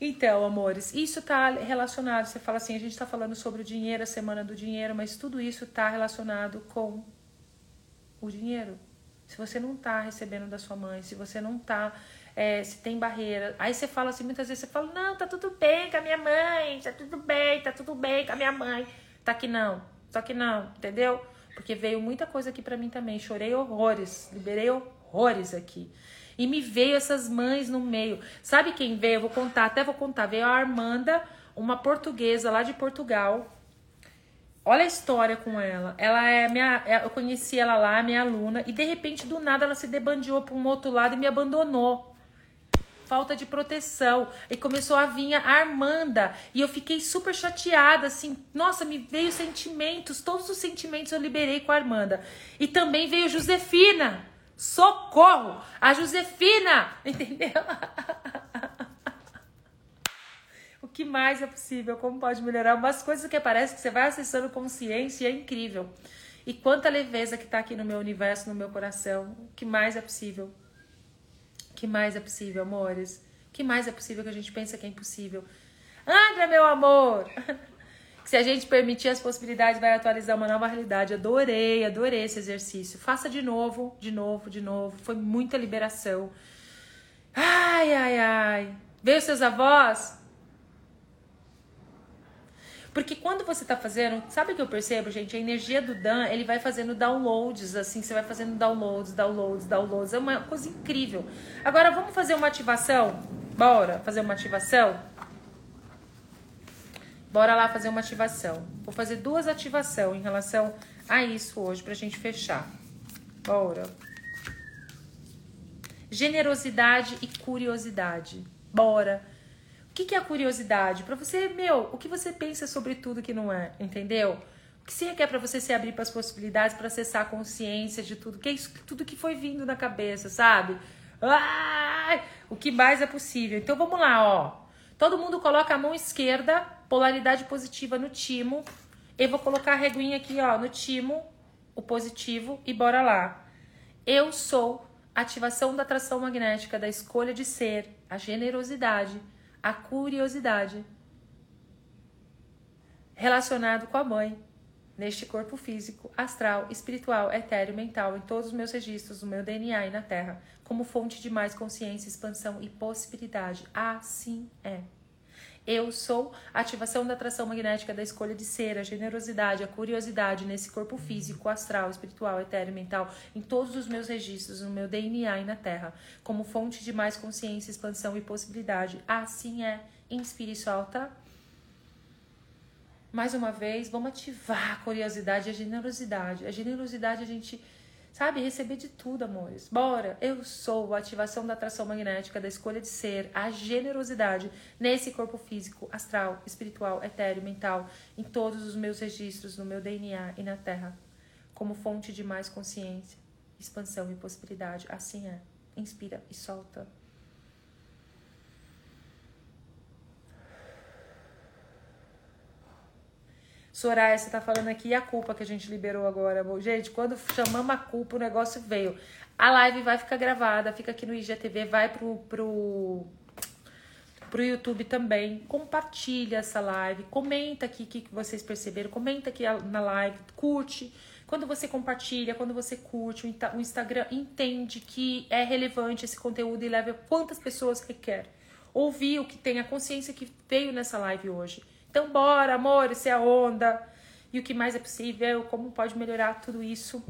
Então, amores, isso está relacionado. Você fala assim, a gente está falando sobre o dinheiro, a semana do dinheiro, mas tudo isso está relacionado com o dinheiro. Se você não está recebendo da sua mãe, se você não está, é, se tem barreira, aí você fala assim, muitas vezes você fala, não, tá tudo bem com a minha mãe, tá tudo bem, tá tudo bem com a minha mãe. Tá que não, só que não, entendeu? Porque veio muita coisa aqui para mim também, chorei horrores, liberei horrores aqui. E me veio essas mães no meio. Sabe quem veio? Eu vou contar, até vou contar. Veio a Armanda, uma portuguesa lá de Portugal. Olha a história com ela. Ela é minha. É, eu conheci ela lá, minha aluna, e de repente, do nada, ela se debandiou para um outro lado e me abandonou. Falta de proteção. E começou a vir a Armanda. E eu fiquei super chateada, assim. Nossa, me veio sentimentos. Todos os sentimentos eu liberei com a Armanda. E também veio Josefina. Socorro! A Josefina! Entendeu? o que mais é possível? Como pode melhorar? Umas coisas que parece que você vai acessando consciência e é incrível. E quanta leveza que está aqui no meu universo, no meu coração. O que mais é possível? O que mais é possível, amores? O que mais é possível que a gente pensa que é impossível? Andra, meu amor! que se a gente permitir as possibilidades, vai atualizar uma nova realidade. Adorei, adorei esse exercício. Faça de novo, de novo, de novo. Foi muita liberação. Ai, ai, ai. Veio seus avós? Porque quando você tá fazendo, sabe o que eu percebo, gente? A energia do Dan, ele vai fazendo downloads, assim, você vai fazendo downloads, downloads, downloads. É uma coisa incrível. Agora, vamos fazer uma ativação? Bora fazer uma ativação? Bora lá fazer uma ativação. Vou fazer duas ativações em relação a isso hoje pra gente fechar. Bora. Generosidade e curiosidade. Bora. O que, que é a curiosidade? Para você, meu, o que você pensa sobre tudo que não é, entendeu? O que se requer para você se abrir para as possibilidades, para acessar a consciência de tudo, que é isso, tudo que foi vindo na cabeça, sabe? Ai, o que mais é possível. Então vamos lá, ó. Todo mundo coloca a mão esquerda polaridade positiva no timo. Eu vou colocar a reguinha aqui, ó, no timo, o positivo, e bora lá. Eu sou ativação da atração magnética, da escolha de ser, a generosidade, a curiosidade. Relacionado com a mãe, neste corpo físico, astral, espiritual, etéreo, mental, em todos os meus registros, no meu DNA e na Terra, como fonte de mais consciência, expansão e possibilidade. Assim é. Eu sou a ativação da atração magnética da escolha de ser, a generosidade, a curiosidade nesse corpo físico, astral, espiritual, etéreo, mental, em todos os meus registros, no meu DNA e na Terra, como fonte de mais consciência, expansão e possibilidade. Assim é. Inspire e solta. Mais uma vez, vamos ativar a curiosidade e a generosidade. A generosidade a gente Sabe? Receber de tudo, amores. Bora! Eu sou a ativação da atração magnética, da escolha de ser, a generosidade nesse corpo físico, astral, espiritual, etéreo, mental, em todos os meus registros, no meu DNA e na Terra, como fonte de mais consciência, expansão e possibilidade. Assim é. Inspira e solta. Soraya, você tá falando aqui e a culpa que a gente liberou agora. Gente, quando chamamos a culpa, o negócio veio. A live vai ficar gravada, fica aqui no IGTV, vai pro, pro pro YouTube também. Compartilha essa live, comenta aqui o que vocês perceberam, comenta aqui na live, curte. Quando você compartilha, quando você curte, o Instagram entende que é relevante esse conteúdo e leva quantas pessoas requer. Ouvir o que tem, a consciência que veio nessa live hoje. Então, bora, amor, isso é a onda. E o que mais é possível, como pode melhorar tudo isso.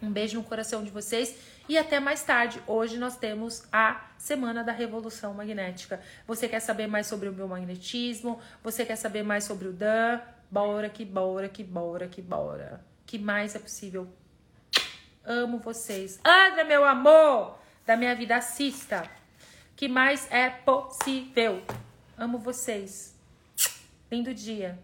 Um beijo no coração de vocês e até mais tarde. Hoje nós temos a Semana da Revolução Magnética. Você quer saber mais sobre o biomagnetismo? Você quer saber mais sobre o Dan? Bora que bora que bora que bora. Que mais é possível? Amo vocês. André, meu amor da minha vida, assista. Que mais é possível? Amo vocês. Lindo dia.